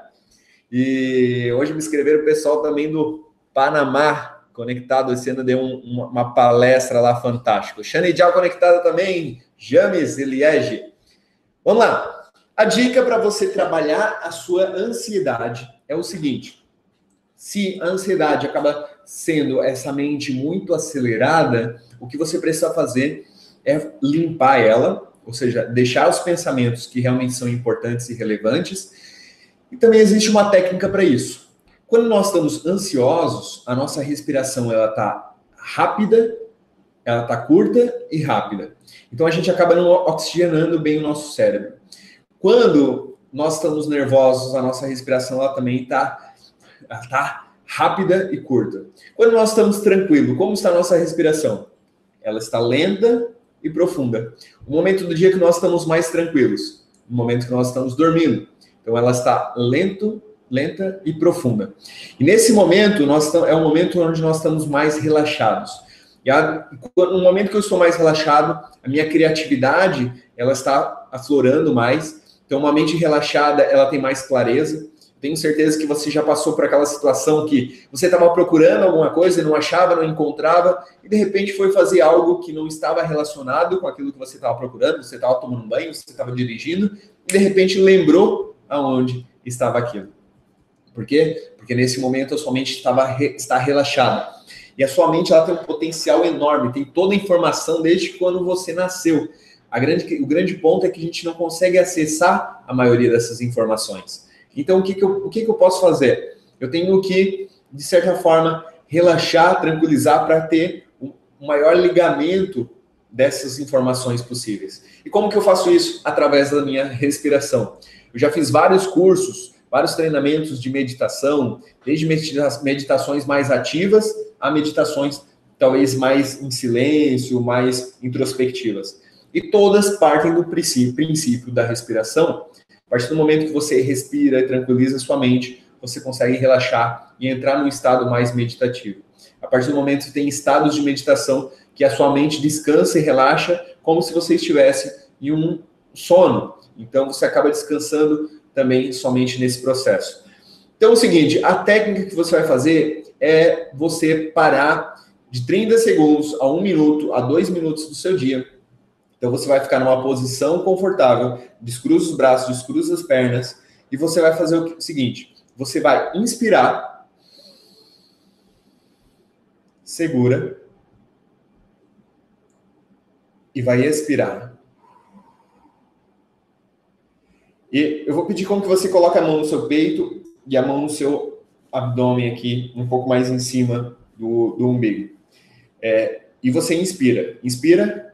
E hoje me escreveram o pessoal também do Panamá, conectado. Esse ano deu um, uma, uma, palestra lá fantástico. Xanijal conectada também. James e Liege. Vamos lá. A dica para você trabalhar a sua ansiedade é o seguinte: se a ansiedade acaba sendo essa mente muito acelerada, o que você precisa fazer é limpar ela, ou seja, deixar os pensamentos que realmente são importantes e relevantes. E também existe uma técnica para isso. Quando nós estamos ansiosos, a nossa respiração ela está rápida, ela está curta e rápida. Então a gente acaba não oxigenando bem o nosso cérebro. Quando nós estamos nervosos, a nossa respiração ela também está tá rápida e curta. Quando nós estamos tranquilos, como está a nossa respiração? Ela está lenta e profunda. O momento do dia que nós estamos mais tranquilos, o momento que nós estamos dormindo. Então ela está lento, lenta e profunda. E nesse momento, nós é o momento onde nós estamos mais relaxados. E no momento que eu estou mais relaxado, a minha criatividade ela está aflorando mais. Então, uma mente relaxada, ela tem mais clareza. Tenho certeza que você já passou por aquela situação que você estava procurando alguma coisa e não achava, não encontrava, e de repente foi fazer algo que não estava relacionado com aquilo que você estava procurando, você estava tomando banho, você estava dirigindo, e de repente lembrou aonde estava aquilo. Por quê? Porque nesse momento a sua mente estava, está relaxada. E a sua mente ela tem um potencial enorme, tem toda a informação desde quando você nasceu. Grande, o grande ponto é que a gente não consegue acessar a maioria dessas informações. Então, o que, que, eu, o que, que eu posso fazer? Eu tenho que, de certa forma, relaxar, tranquilizar para ter um maior ligamento dessas informações possíveis. E como que eu faço isso? Através da minha respiração. Eu já fiz vários cursos, vários treinamentos de meditação, desde meditações mais ativas a meditações talvez mais em silêncio, mais introspectivas. E todas partem do princípio da respiração. Partir do momento que você respira e tranquiliza sua mente, você consegue relaxar e entrar num estado mais meditativo. A partir do momento que tem estados de meditação que a sua mente descansa e relaxa, como se você estivesse em um sono. Então você acaba descansando também somente nesse processo. Então é o seguinte, a técnica que você vai fazer é você parar de 30 segundos a 1 minuto a 2 minutos do seu dia. Então você vai ficar numa posição confortável, descruza os braços, descruza as pernas e você vai fazer o seguinte, você vai inspirar, segura e vai expirar. E eu vou pedir como que você coloca a mão no seu peito e a mão no seu abdômen aqui, um pouco mais em cima do, do umbigo. É, e você inspira. Inspira.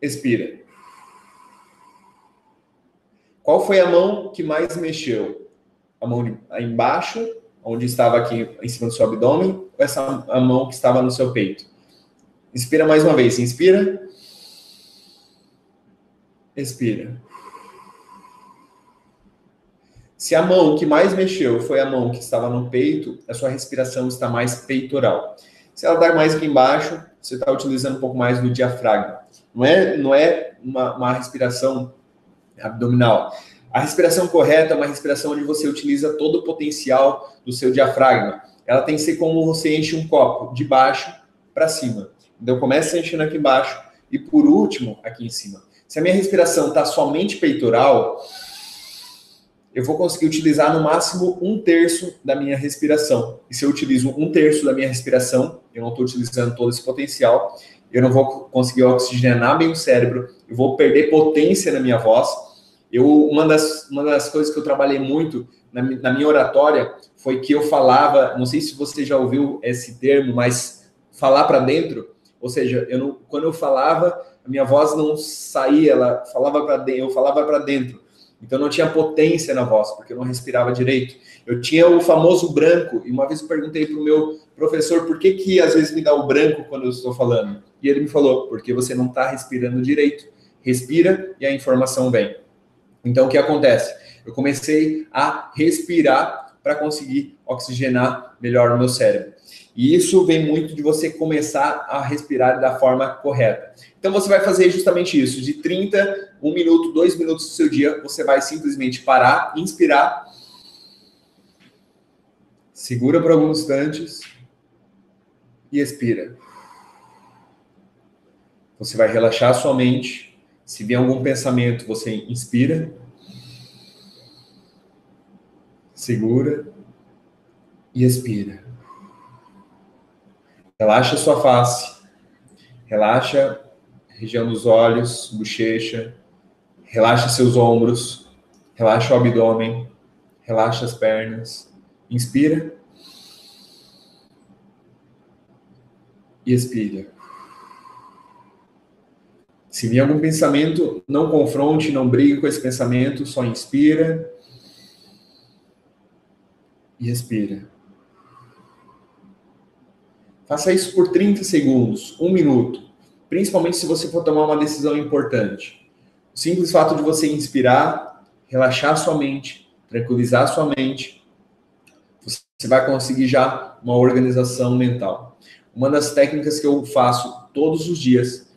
Expira. Qual foi a mão que mais mexeu? A mão embaixo, onde estava aqui em cima do seu abdômen, ou essa a mão que estava no seu peito? Inspira mais uma vez. Inspira. Expira. Se a mão que mais mexeu foi a mão que estava no peito, a sua respiração está mais peitoral. Se ela está mais aqui embaixo, você está utilizando um pouco mais do diafragma. Não é, não é uma, uma respiração abdominal. A respiração correta é uma respiração onde você utiliza todo o potencial do seu diafragma. Ela tem que ser como você enche um copo, de baixo para cima. Então começa enchendo aqui embaixo e por último aqui em cima. Se a minha respiração está somente peitoral, eu vou conseguir utilizar no máximo um terço da minha respiração. E se eu utilizo um terço da minha respiração, eu não estou utilizando todo esse potencial, eu não vou conseguir oxigenar bem o cérebro, eu vou perder potência na minha voz. Eu, uma, das, uma das coisas que eu trabalhei muito na, na minha oratória foi que eu falava, não sei se você já ouviu esse termo, mas falar para dentro, ou seja, eu não, quando eu falava, a minha voz não saía, ela falava para dentro, eu falava para dentro. Então não tinha potência na voz, porque eu não respirava direito. Eu tinha o famoso branco, e uma vez eu perguntei para o meu professor por que, que às vezes me dá o branco quando eu estou falando. E ele me falou, porque você não está respirando direito. Respira e a informação vem. Então o que acontece? Eu comecei a respirar para conseguir oxigenar melhor o meu cérebro. E isso vem muito de você começar a respirar da forma correta. Então você vai fazer justamente isso, de 30, 1 minuto, 2 minutos do seu dia, você vai simplesmente parar, inspirar, segura por alguns instantes e expira. Você vai relaxar sua mente. Se vier algum pensamento, você inspira, segura e expira. Relaxa sua face. Relaxa região dos olhos, bochecha. Relaxa seus ombros. Relaxa o abdômen. Relaxa as pernas. Inspira. E expira. Se vier algum pensamento, não confronte, não brigue com esse pensamento, só inspira e expira. Faça isso por 30 segundos, um minuto, principalmente se você for tomar uma decisão importante. O simples fato de você inspirar, relaxar sua mente, tranquilizar sua mente, você vai conseguir já uma organização mental. Uma das técnicas que eu faço todos os dias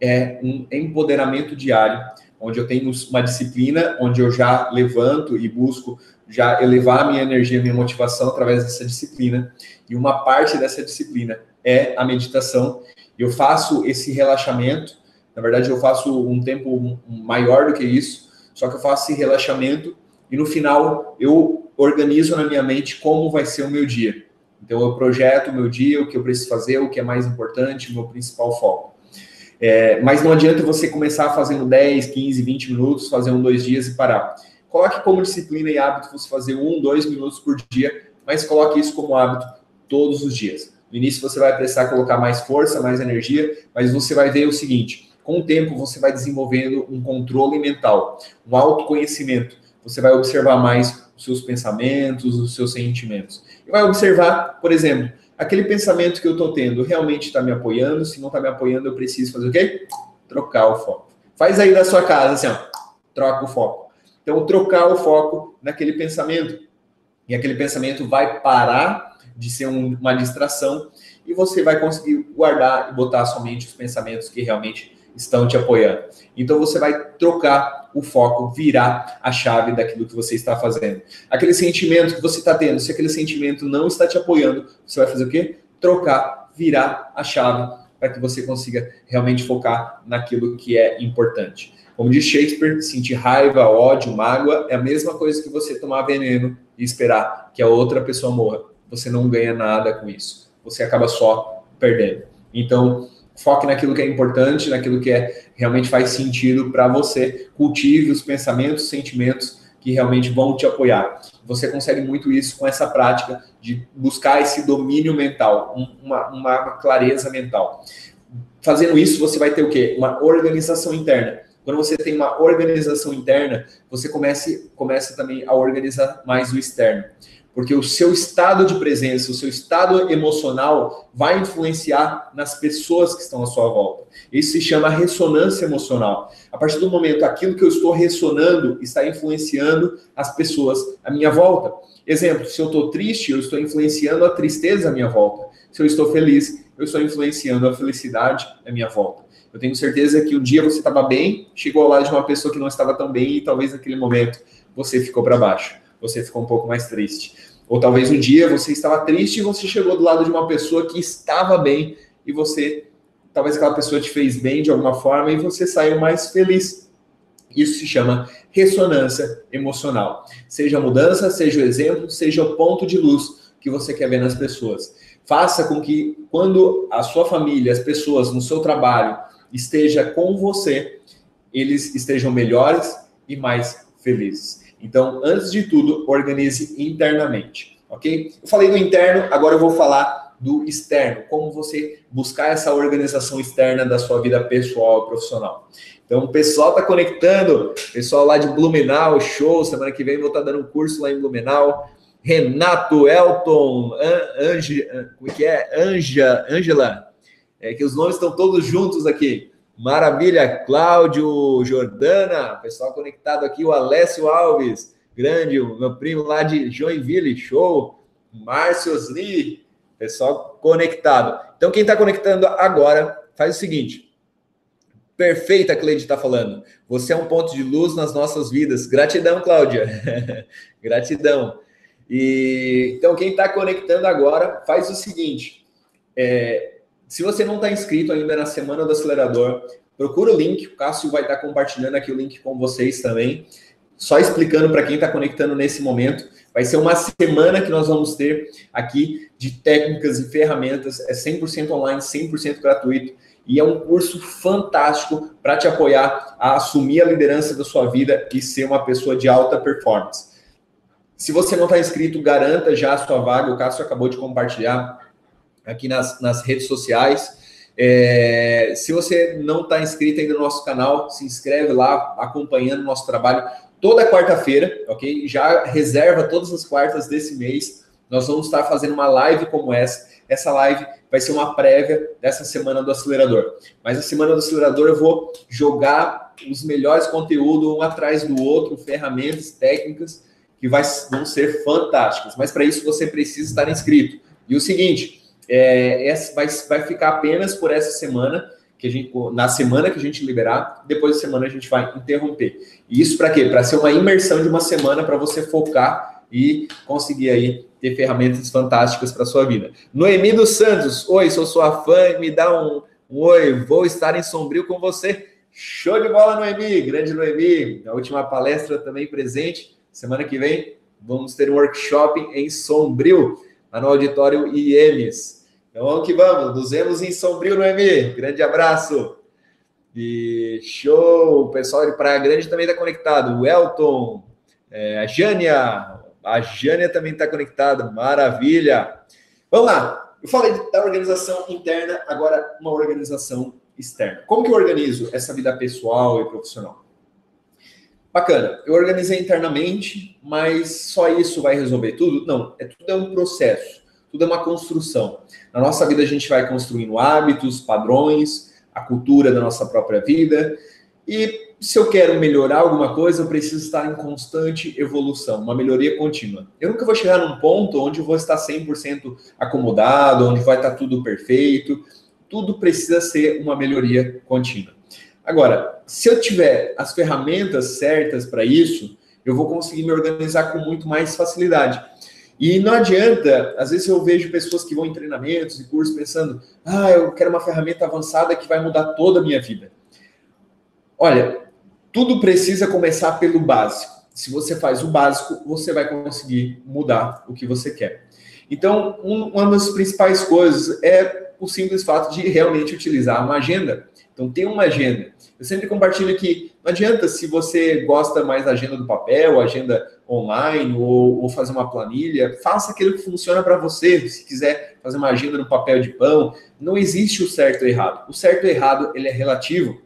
é um empoderamento diário, onde eu tenho uma disciplina, onde eu já levanto e busco já elevar a minha energia, a minha motivação através dessa disciplina. E uma parte dessa disciplina é a meditação. Eu faço esse relaxamento. Na verdade, eu faço um tempo maior do que isso, só que eu faço esse relaxamento e no final eu organizo na minha mente como vai ser o meu dia. Então eu projeto o meu dia, o que eu preciso fazer, o que é mais importante, o meu principal foco. É, mas não adianta você começar fazendo 10, 15, 20 minutos, fazer um, dois dias e parar. Coloque como disciplina e hábito você fazer um, dois minutos por dia, mas coloque isso como hábito todos os dias. No início você vai precisar colocar mais força, mais energia, mas você vai ver o seguinte: com o tempo você vai desenvolvendo um controle mental, um autoconhecimento. Você vai observar mais os seus pensamentos, os seus sentimentos. E vai observar, por exemplo, aquele pensamento que eu estou tendo realmente está me apoiando? Se não está me apoiando, eu preciso fazer o quê? Trocar o foco. Faz aí da sua casa, assim, ó, troca o foco. Então, trocar o foco naquele pensamento. E aquele pensamento vai parar de ser um, uma distração e você vai conseguir guardar e botar somente os pensamentos que realmente estão te apoiando. Então você vai trocar o foco, virar a chave daquilo que você está fazendo. Aquele sentimento que você está tendo, se aquele sentimento não está te apoiando, você vai fazer o quê? Trocar, virar a chave para que você consiga realmente focar naquilo que é importante. Como diz Shakespeare, sentir raiva, ódio, mágoa é a mesma coisa que você tomar veneno e esperar que a outra pessoa morra. Você não ganha nada com isso. Você acaba só perdendo. Então, foque naquilo que é importante, naquilo que é, realmente faz sentido para você. Cultive os pensamentos, sentimentos que realmente vão te apoiar. Você consegue muito isso com essa prática de buscar esse domínio mental, uma, uma clareza mental. Fazendo isso, você vai ter o quê? Uma organização interna. Quando você tem uma organização interna, você começa, começa também a organizar mais o externo porque o seu estado de presença, o seu estado emocional vai influenciar nas pessoas que estão à sua volta. Isso se chama ressonância emocional. A partir do momento aquilo que eu estou ressonando está influenciando as pessoas à minha volta. Exemplo, se eu estou triste, eu estou influenciando a tristeza à minha volta. Se eu estou feliz, eu estou influenciando a felicidade à minha volta. Eu tenho certeza que um dia você estava bem, chegou ao lado de uma pessoa que não estava tão bem e talvez naquele momento você ficou para baixo você ficou um pouco mais triste. Ou talvez um dia você estava triste e você chegou do lado de uma pessoa que estava bem e você, talvez aquela pessoa te fez bem de alguma forma e você saiu mais feliz. Isso se chama ressonância emocional. Seja a mudança, seja o exemplo, seja o ponto de luz que você quer ver nas pessoas. Faça com que quando a sua família, as pessoas no seu trabalho esteja com você, eles estejam melhores e mais felizes. Então, antes de tudo, organize internamente, ok? Eu falei do interno, agora eu vou falar do externo, como você buscar essa organização externa da sua vida pessoal e profissional. Então, o pessoal está conectando, pessoal lá de Blumenau, show, semana que vem vou estar tá dando um curso lá em Blumenau. Renato, Elton, Ange, como é que é? Anja, Angela, é que os nomes estão todos juntos aqui. Maravilha, Cláudio, Jordana, pessoal conectado aqui, o Alessio Alves, grande, meu primo lá de Joinville, show, Márcio Osli, pessoal conectado. Então, quem está conectando agora, faz o seguinte, perfeita, Cleide está falando, você é um ponto de luz nas nossas vidas, gratidão, Cláudia, gratidão. E, então, quem está conectando agora, faz o seguinte, é, se você não está inscrito ainda na Semana do Acelerador, procura o link, o Cássio vai estar tá compartilhando aqui o link com vocês também. Só explicando para quem está conectando nesse momento, vai ser uma semana que nós vamos ter aqui de técnicas e ferramentas, é 100% online, 100% gratuito, e é um curso fantástico para te apoiar a assumir a liderança da sua vida e ser uma pessoa de alta performance. Se você não está inscrito, garanta já a sua vaga, o Cássio acabou de compartilhar aqui nas, nas redes sociais. É, se você não está inscrito ainda no nosso canal, se inscreve lá, acompanhando o nosso trabalho toda quarta-feira, ok? Já reserva todas as quartas desse mês. Nós vamos estar fazendo uma live como essa. Essa live vai ser uma prévia dessa semana do acelerador. Mas a semana do acelerador eu vou jogar os melhores conteúdos um atrás do outro, ferramentas, técnicas que vai, vão ser fantásticas. Mas para isso você precisa estar inscrito. E o seguinte, é, vai, vai ficar apenas por essa semana, que a gente, na semana que a gente liberar, depois da semana a gente vai interromper. E isso para quê? Para ser uma imersão de uma semana para você focar e conseguir aí ter ferramentas fantásticas para sua vida. Noemi dos Santos, oi, sou sua fã, me dá um, um oi, vou estar em Sombrio com você. Show de bola, Noemi, grande Noemi, a última palestra também presente. Semana que vem vamos ter um workshop em Sombrio lá no auditório IEMES. Então vamos que vamos, nos vemos em Sombrio, Noemi. Grande abraço. E show! O pessoal de Praia Grande também está conectado. O Elton, é, a Jânia, a Jânia também está conectada. Maravilha! Vamos lá. Eu falei da organização interna, agora uma organização externa. Como que eu organizo essa vida pessoal e profissional? Bacana, eu organizei internamente, mas só isso vai resolver tudo? Não, é tudo é um processo, tudo é uma construção. Na nossa vida a gente vai construindo hábitos, padrões, a cultura da nossa própria vida. E se eu quero melhorar alguma coisa, eu preciso estar em constante evolução, uma melhoria contínua. Eu nunca vou chegar num ponto onde eu vou estar 100% acomodado, onde vai estar tudo perfeito. Tudo precisa ser uma melhoria contínua. Agora, se eu tiver as ferramentas certas para isso, eu vou conseguir me organizar com muito mais facilidade. E não adianta, às vezes eu vejo pessoas que vão em treinamentos e cursos pensando, ah, eu quero uma ferramenta avançada que vai mudar toda a minha vida. Olha, tudo precisa começar pelo básico. Se você faz o básico, você vai conseguir mudar o que você quer. Então, um, uma das principais coisas é o simples fato de realmente utilizar uma agenda. Então, tem uma agenda. Eu sempre compartilho que não adianta se você gosta mais da agenda do papel, agenda online ou, ou fazer uma planilha, faça aquilo que funciona para você. Se quiser fazer uma agenda no papel de pão, não existe o certo e o errado. O certo e o errado ele é relativo.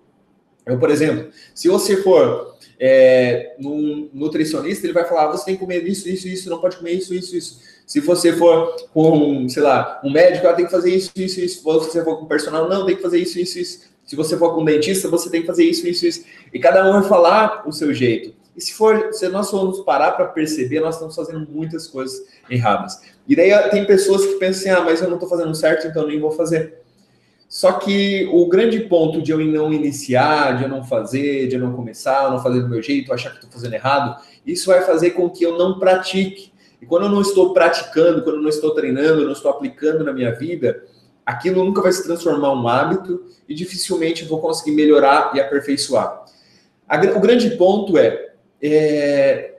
Eu, por exemplo, se você for é, num nutricionista, ele vai falar: ah, você tem que comer isso, isso, isso, não pode comer isso, isso, isso. Se você for com, sei lá, um médico, ah, tem que fazer isso, isso, isso. Se você for com personal, não, tem que fazer isso, isso, isso. Se você for com um dentista, você tem que fazer isso, isso, isso. E cada um vai falar o seu jeito. E se for, se nós formos parar para perceber, nós estamos fazendo muitas coisas erradas. E daí tem pessoas que pensam assim, ah, mas eu não estou fazendo certo, então eu nem vou fazer. Só que o grande ponto de eu não iniciar, de eu não fazer, de eu não começar, não fazer do meu jeito, achar que estou fazendo errado, isso vai fazer com que eu não pratique. E quando eu não estou praticando, quando eu não estou treinando, eu não estou aplicando na minha vida, aquilo nunca vai se transformar um hábito e dificilmente vou conseguir melhorar e aperfeiçoar. o grande ponto é, é,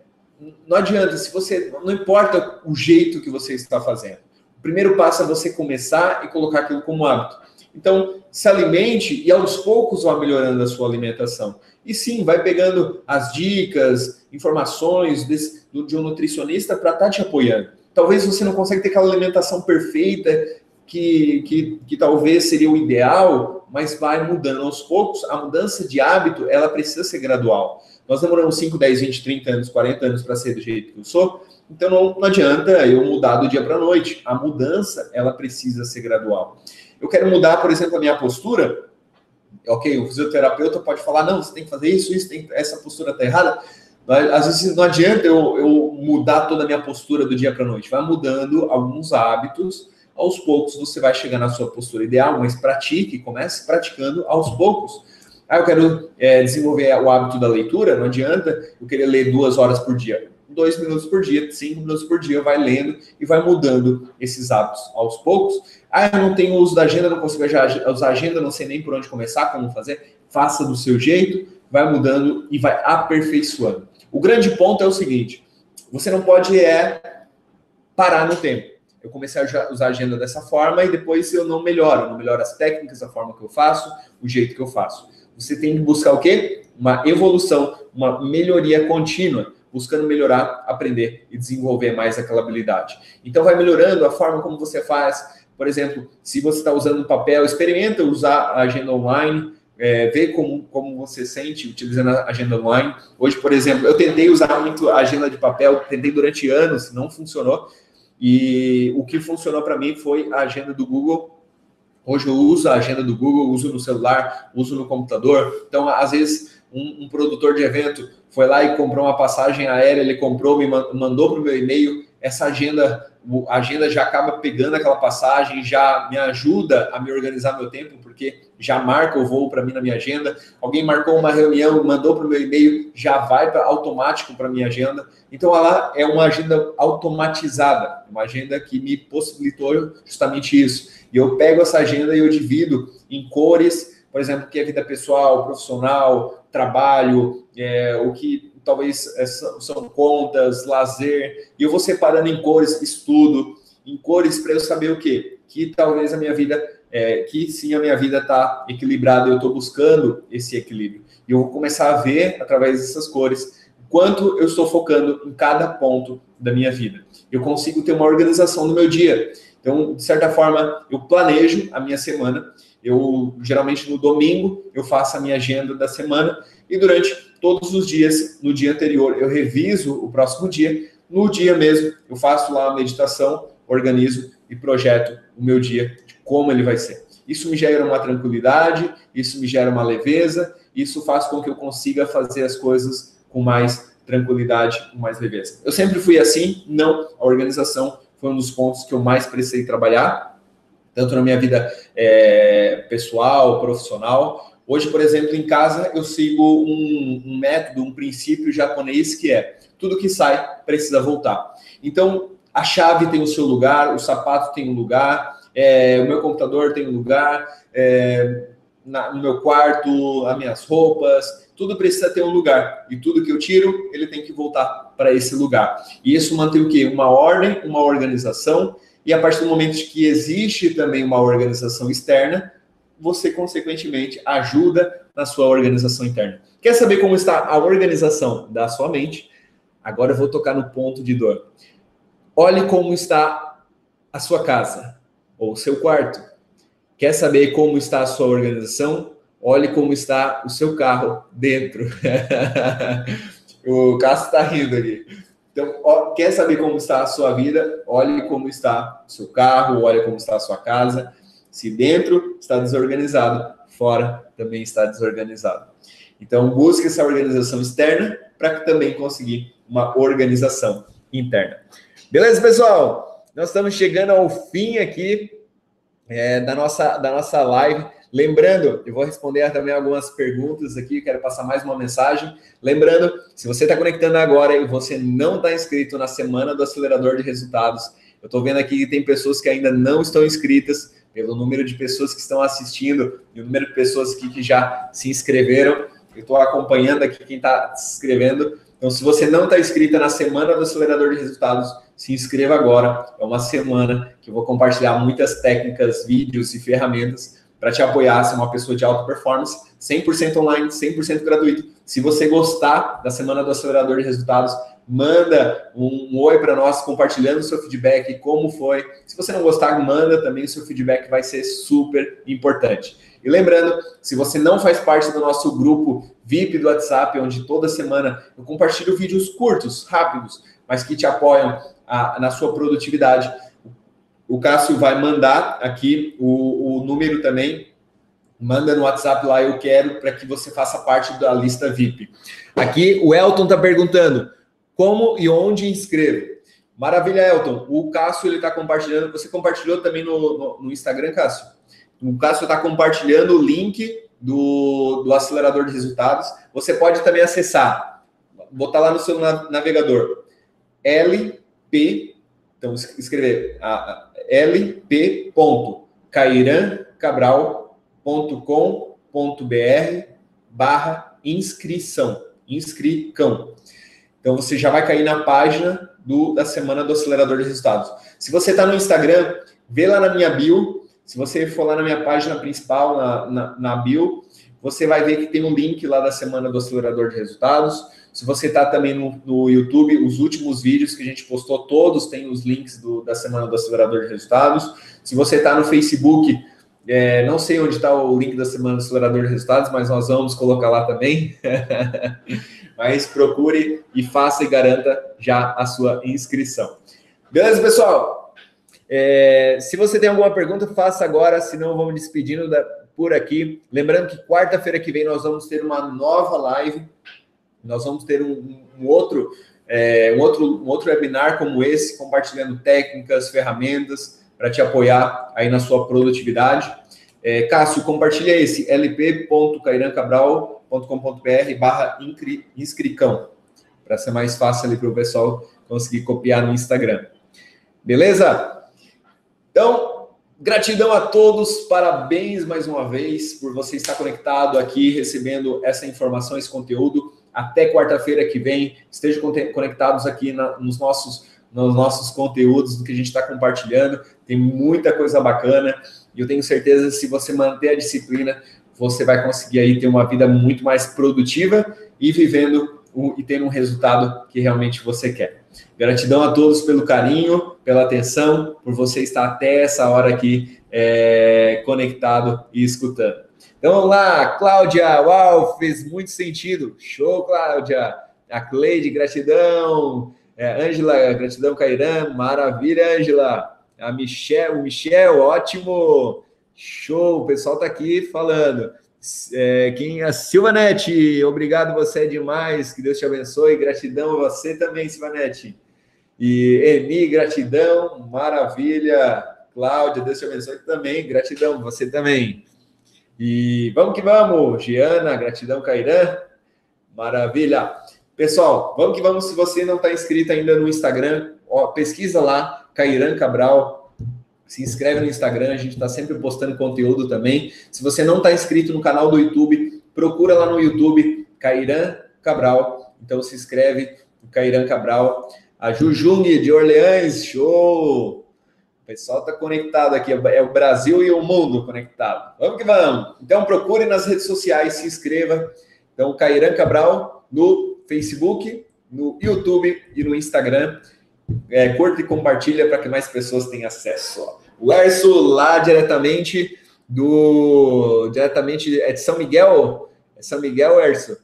não adianta, se você não importa o jeito que você está fazendo. O primeiro passo é você começar e colocar aquilo como hábito. Então, se alimente e aos poucos vá melhorando a sua alimentação. E sim, vai pegando as dicas, informações desse, de um nutricionista para estar tá te apoiando. Talvez você não consiga ter aquela alimentação perfeita que, que, que talvez seria o ideal, mas vai mudando aos poucos. A mudança de hábito, ela precisa ser gradual. Nós demoramos 5, 10, 20, 30 anos, 40 anos para ser do jeito que eu sou, então não, não adianta eu mudar do dia para a noite. A mudança, ela precisa ser gradual. Eu quero mudar, por exemplo, a minha postura. Ok, o fisioterapeuta pode falar, não, você tem que fazer isso, isso, tem, essa postura está errada. Às vezes não adianta eu, eu mudar toda a minha postura do dia para a noite. Vai mudando alguns hábitos aos poucos você vai chegar na sua postura ideal, mas pratique, comece praticando aos poucos. Ah, eu quero é, desenvolver o hábito da leitura, não adianta eu querer ler duas horas por dia. Dois minutos por dia, cinco minutos por dia, vai lendo e vai mudando esses hábitos aos poucos. Ah, eu não tenho uso da agenda, não consigo usar agenda, não sei nem por onde começar, como fazer. Faça do seu jeito, vai mudando e vai aperfeiçoando. O grande ponto é o seguinte: você não pode é parar no tempo eu comecei a usar a agenda dessa forma e depois eu não melhoro, não melhoro as técnicas, a forma que eu faço, o jeito que eu faço. Você tem que buscar o quê? Uma evolução, uma melhoria contínua, buscando melhorar, aprender e desenvolver mais aquela habilidade. Então vai melhorando a forma como você faz. Por exemplo, se você está usando papel, experimenta usar a agenda online, é, ver como, como você sente utilizando a agenda online. Hoje, por exemplo, eu tentei usar muito a agenda de papel, tentei durante anos, não funcionou. E o que funcionou para mim foi a agenda do Google. Hoje eu uso a agenda do Google, uso no celular, uso no computador. Então, às vezes, um, um produtor de evento foi lá e comprou uma passagem aérea, ele comprou, me mandou para o meu e-mail essa agenda, a agenda já acaba pegando aquela passagem, já me ajuda a me organizar meu tempo, porque já marca o voo para mim na minha agenda. Alguém marcou uma reunião, mandou para o meu e-mail, já vai para automático para minha agenda. Então ela é uma agenda automatizada, uma agenda que me possibilitou justamente isso. E eu pego essa agenda e eu divido em cores, por exemplo, que é vida pessoal, profissional, trabalho, é, o que talvez é, são contas, lazer, e eu vou separando em cores, estudo. em cores para eu saber o quê? Que talvez a minha vida, é, que sim, a minha vida está equilibrada, eu estou buscando esse equilíbrio. E eu vou começar a ver, através dessas cores, quanto eu estou focando em cada ponto da minha vida. Eu consigo ter uma organização no meu dia. Então, de certa forma, eu planejo a minha semana. Eu geralmente no domingo eu faço a minha agenda da semana e durante todos os dias, no dia anterior, eu reviso o próximo dia. No dia mesmo, eu faço lá a meditação, organizo e projeto o meu dia, como ele vai ser. Isso me gera uma tranquilidade, isso me gera uma leveza, isso faz com que eu consiga fazer as coisas com mais tranquilidade, com mais leveza. Eu sempre fui assim, não, a organização foi um dos pontos que eu mais precisei trabalhar, tanto na minha vida é, pessoal, profissional. Hoje, por exemplo, em casa eu sigo um, um método, um princípio japonês que é tudo que sai precisa voltar. Então, a chave tem o seu lugar, o sapato tem um lugar, é, o meu computador tem um lugar, é, na, no meu quarto, as minhas roupas, tudo precisa ter um lugar. E tudo que eu tiro, ele tem que voltar para esse lugar. E isso mantém o quê? Uma ordem, uma organização. E a partir do momento que existe também uma organização externa, você, consequentemente, ajuda na sua organização interna. Quer saber como está a organização da sua mente? Agora eu vou tocar no ponto de dor. Olhe como está a sua casa ou seu quarto. Quer saber como está a sua organização? Olhe como está o seu carro dentro. o Cássio está rindo ali. Então, ó, quer saber como está a sua vida? Olhe como está o seu carro, olhe como está a sua casa. Se dentro está desorganizado, fora também está desorganizado. Então, busque essa organização externa para também conseguir uma organização interna. Beleza, pessoal? Nós estamos chegando ao fim aqui é, da, nossa, da nossa live. Lembrando, eu vou responder também algumas perguntas aqui, quero passar mais uma mensagem. Lembrando, se você está conectando agora e você não está inscrito na semana do acelerador de resultados, eu estou vendo aqui que tem pessoas que ainda não estão inscritas, pelo número de pessoas que estão assistindo e o número de pessoas que, que já se inscreveram. Eu estou acompanhando aqui quem está se inscrevendo. Então, se você não está inscrita na semana do acelerador de resultados, se inscreva agora. É uma semana que eu vou compartilhar muitas técnicas, vídeos e ferramentas para te apoiar, ser uma pessoa de alta performance, 100% online, 100% gratuito. Se você gostar da semana do acelerador de resultados, manda um, um oi para nós, compartilhando o seu feedback, como foi. Se você não gostar, manda também o seu feedback, vai ser super importante. E lembrando, se você não faz parte do nosso grupo VIP do WhatsApp, onde toda semana eu compartilho vídeos curtos, rápidos, mas que te apoiam a, na sua produtividade, o Cássio vai mandar aqui o, o número também. Manda no WhatsApp lá, eu quero, para que você faça parte da lista VIP. Aqui o Elton está perguntando como e onde inscrevo. Maravilha, Elton. O Cássio ele está compartilhando. Você compartilhou também no, no, no Instagram, Cássio? O Cássio está compartilhando o link do, do acelerador de resultados. Você pode também acessar, botar lá no seu navegador LP, então escrever a, lp.cairancabral.com.br barra inscrição, inscricão. Então você já vai cair na página do, da semana do acelerador de resultados. Se você está no Instagram, vê lá na minha bio. Se você for lá na minha página principal, na, na, na bio, você vai ver que tem um link lá da semana do acelerador de resultados. Se você está também no, no, YouTube, os últimos vídeos que a gente postou, todos têm os links do, da semana do acelerador de resultados. Se você está no Facebook, é, não sei onde está o link da semana do acelerador de resultados, mas nós vamos colocar lá também. mas procure e faça e garanta já a sua inscrição. Beleza, pessoal? É, se você tem alguma pergunta, faça agora, senão vamos despedindo da, por aqui. Lembrando que quarta-feira que vem nós vamos ter uma nova live nós vamos ter um, um outro, é, um, outro, um outro webinar como esse, compartilhando técnicas, ferramentas para te apoiar aí na sua produtividade. É, Cássio, compartilha esse, lp.cairancabral.com.br barra inscricão, para ser mais fácil ali para o pessoal conseguir copiar no Instagram. Beleza? Então, gratidão a todos, parabéns mais uma vez por você estar conectado aqui, recebendo essa informação, esse conteúdo até quarta-feira que vem. Estejam conectados aqui na, nos nossos nos nossos conteúdos, do que a gente está compartilhando. Tem muita coisa bacana e eu tenho certeza que se você manter a disciplina, você vai conseguir aí ter uma vida muito mais produtiva e vivendo e tendo um resultado que realmente você quer. Gratidão a todos pelo carinho, pela atenção, por você estar até essa hora aqui é, conectado e escutando. Então vamos lá, Cláudia, uau, fez muito sentido. Show, Cláudia. A Cleide, gratidão. Ângela, é, gratidão, Cairã. Maravilha, Ângela. A Michel, o Michel, ótimo. Show, o pessoal tá aqui falando. É, quem a Silvanete, obrigado, você é demais. Que Deus te abençoe. Gratidão a você também, Silvanete. E Emi, gratidão, maravilha. Cláudia, Deus te abençoe também. Gratidão, você também. E vamos que vamos, Giana, gratidão, Cairã. Maravilha. Pessoal, vamos que vamos. Se você não está inscrito ainda no Instagram, ó, pesquisa lá, Cairã Cabral. Se inscreve no Instagram, a gente está sempre postando conteúdo também. Se você não está inscrito no canal do YouTube, procura lá no YouTube, Cairã Cabral. Então se inscreve, Cairã Cabral. A Jujung de Orleans, show! Pessoal está conectado aqui, é o Brasil e o mundo conectado. Vamos que vamos. Então procure nas redes sociais, se inscreva. Então, Cairan Cabral no Facebook, no YouTube e no Instagram. É, curta e compartilha para que mais pessoas tenham acesso. O Erso lá diretamente do. Diretamente é de São Miguel. É São Miguel, Erso.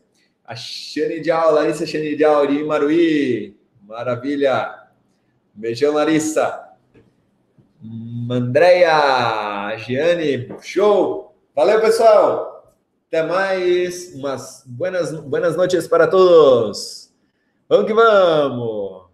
A Xane Dial, Larissa Xane de Maruí. Maravilha. Beijão, Larissa. Andréia, Giane, show! Valeu, pessoal! Até mais, umas buenas, buenas noites para todos! Vamos que vamos!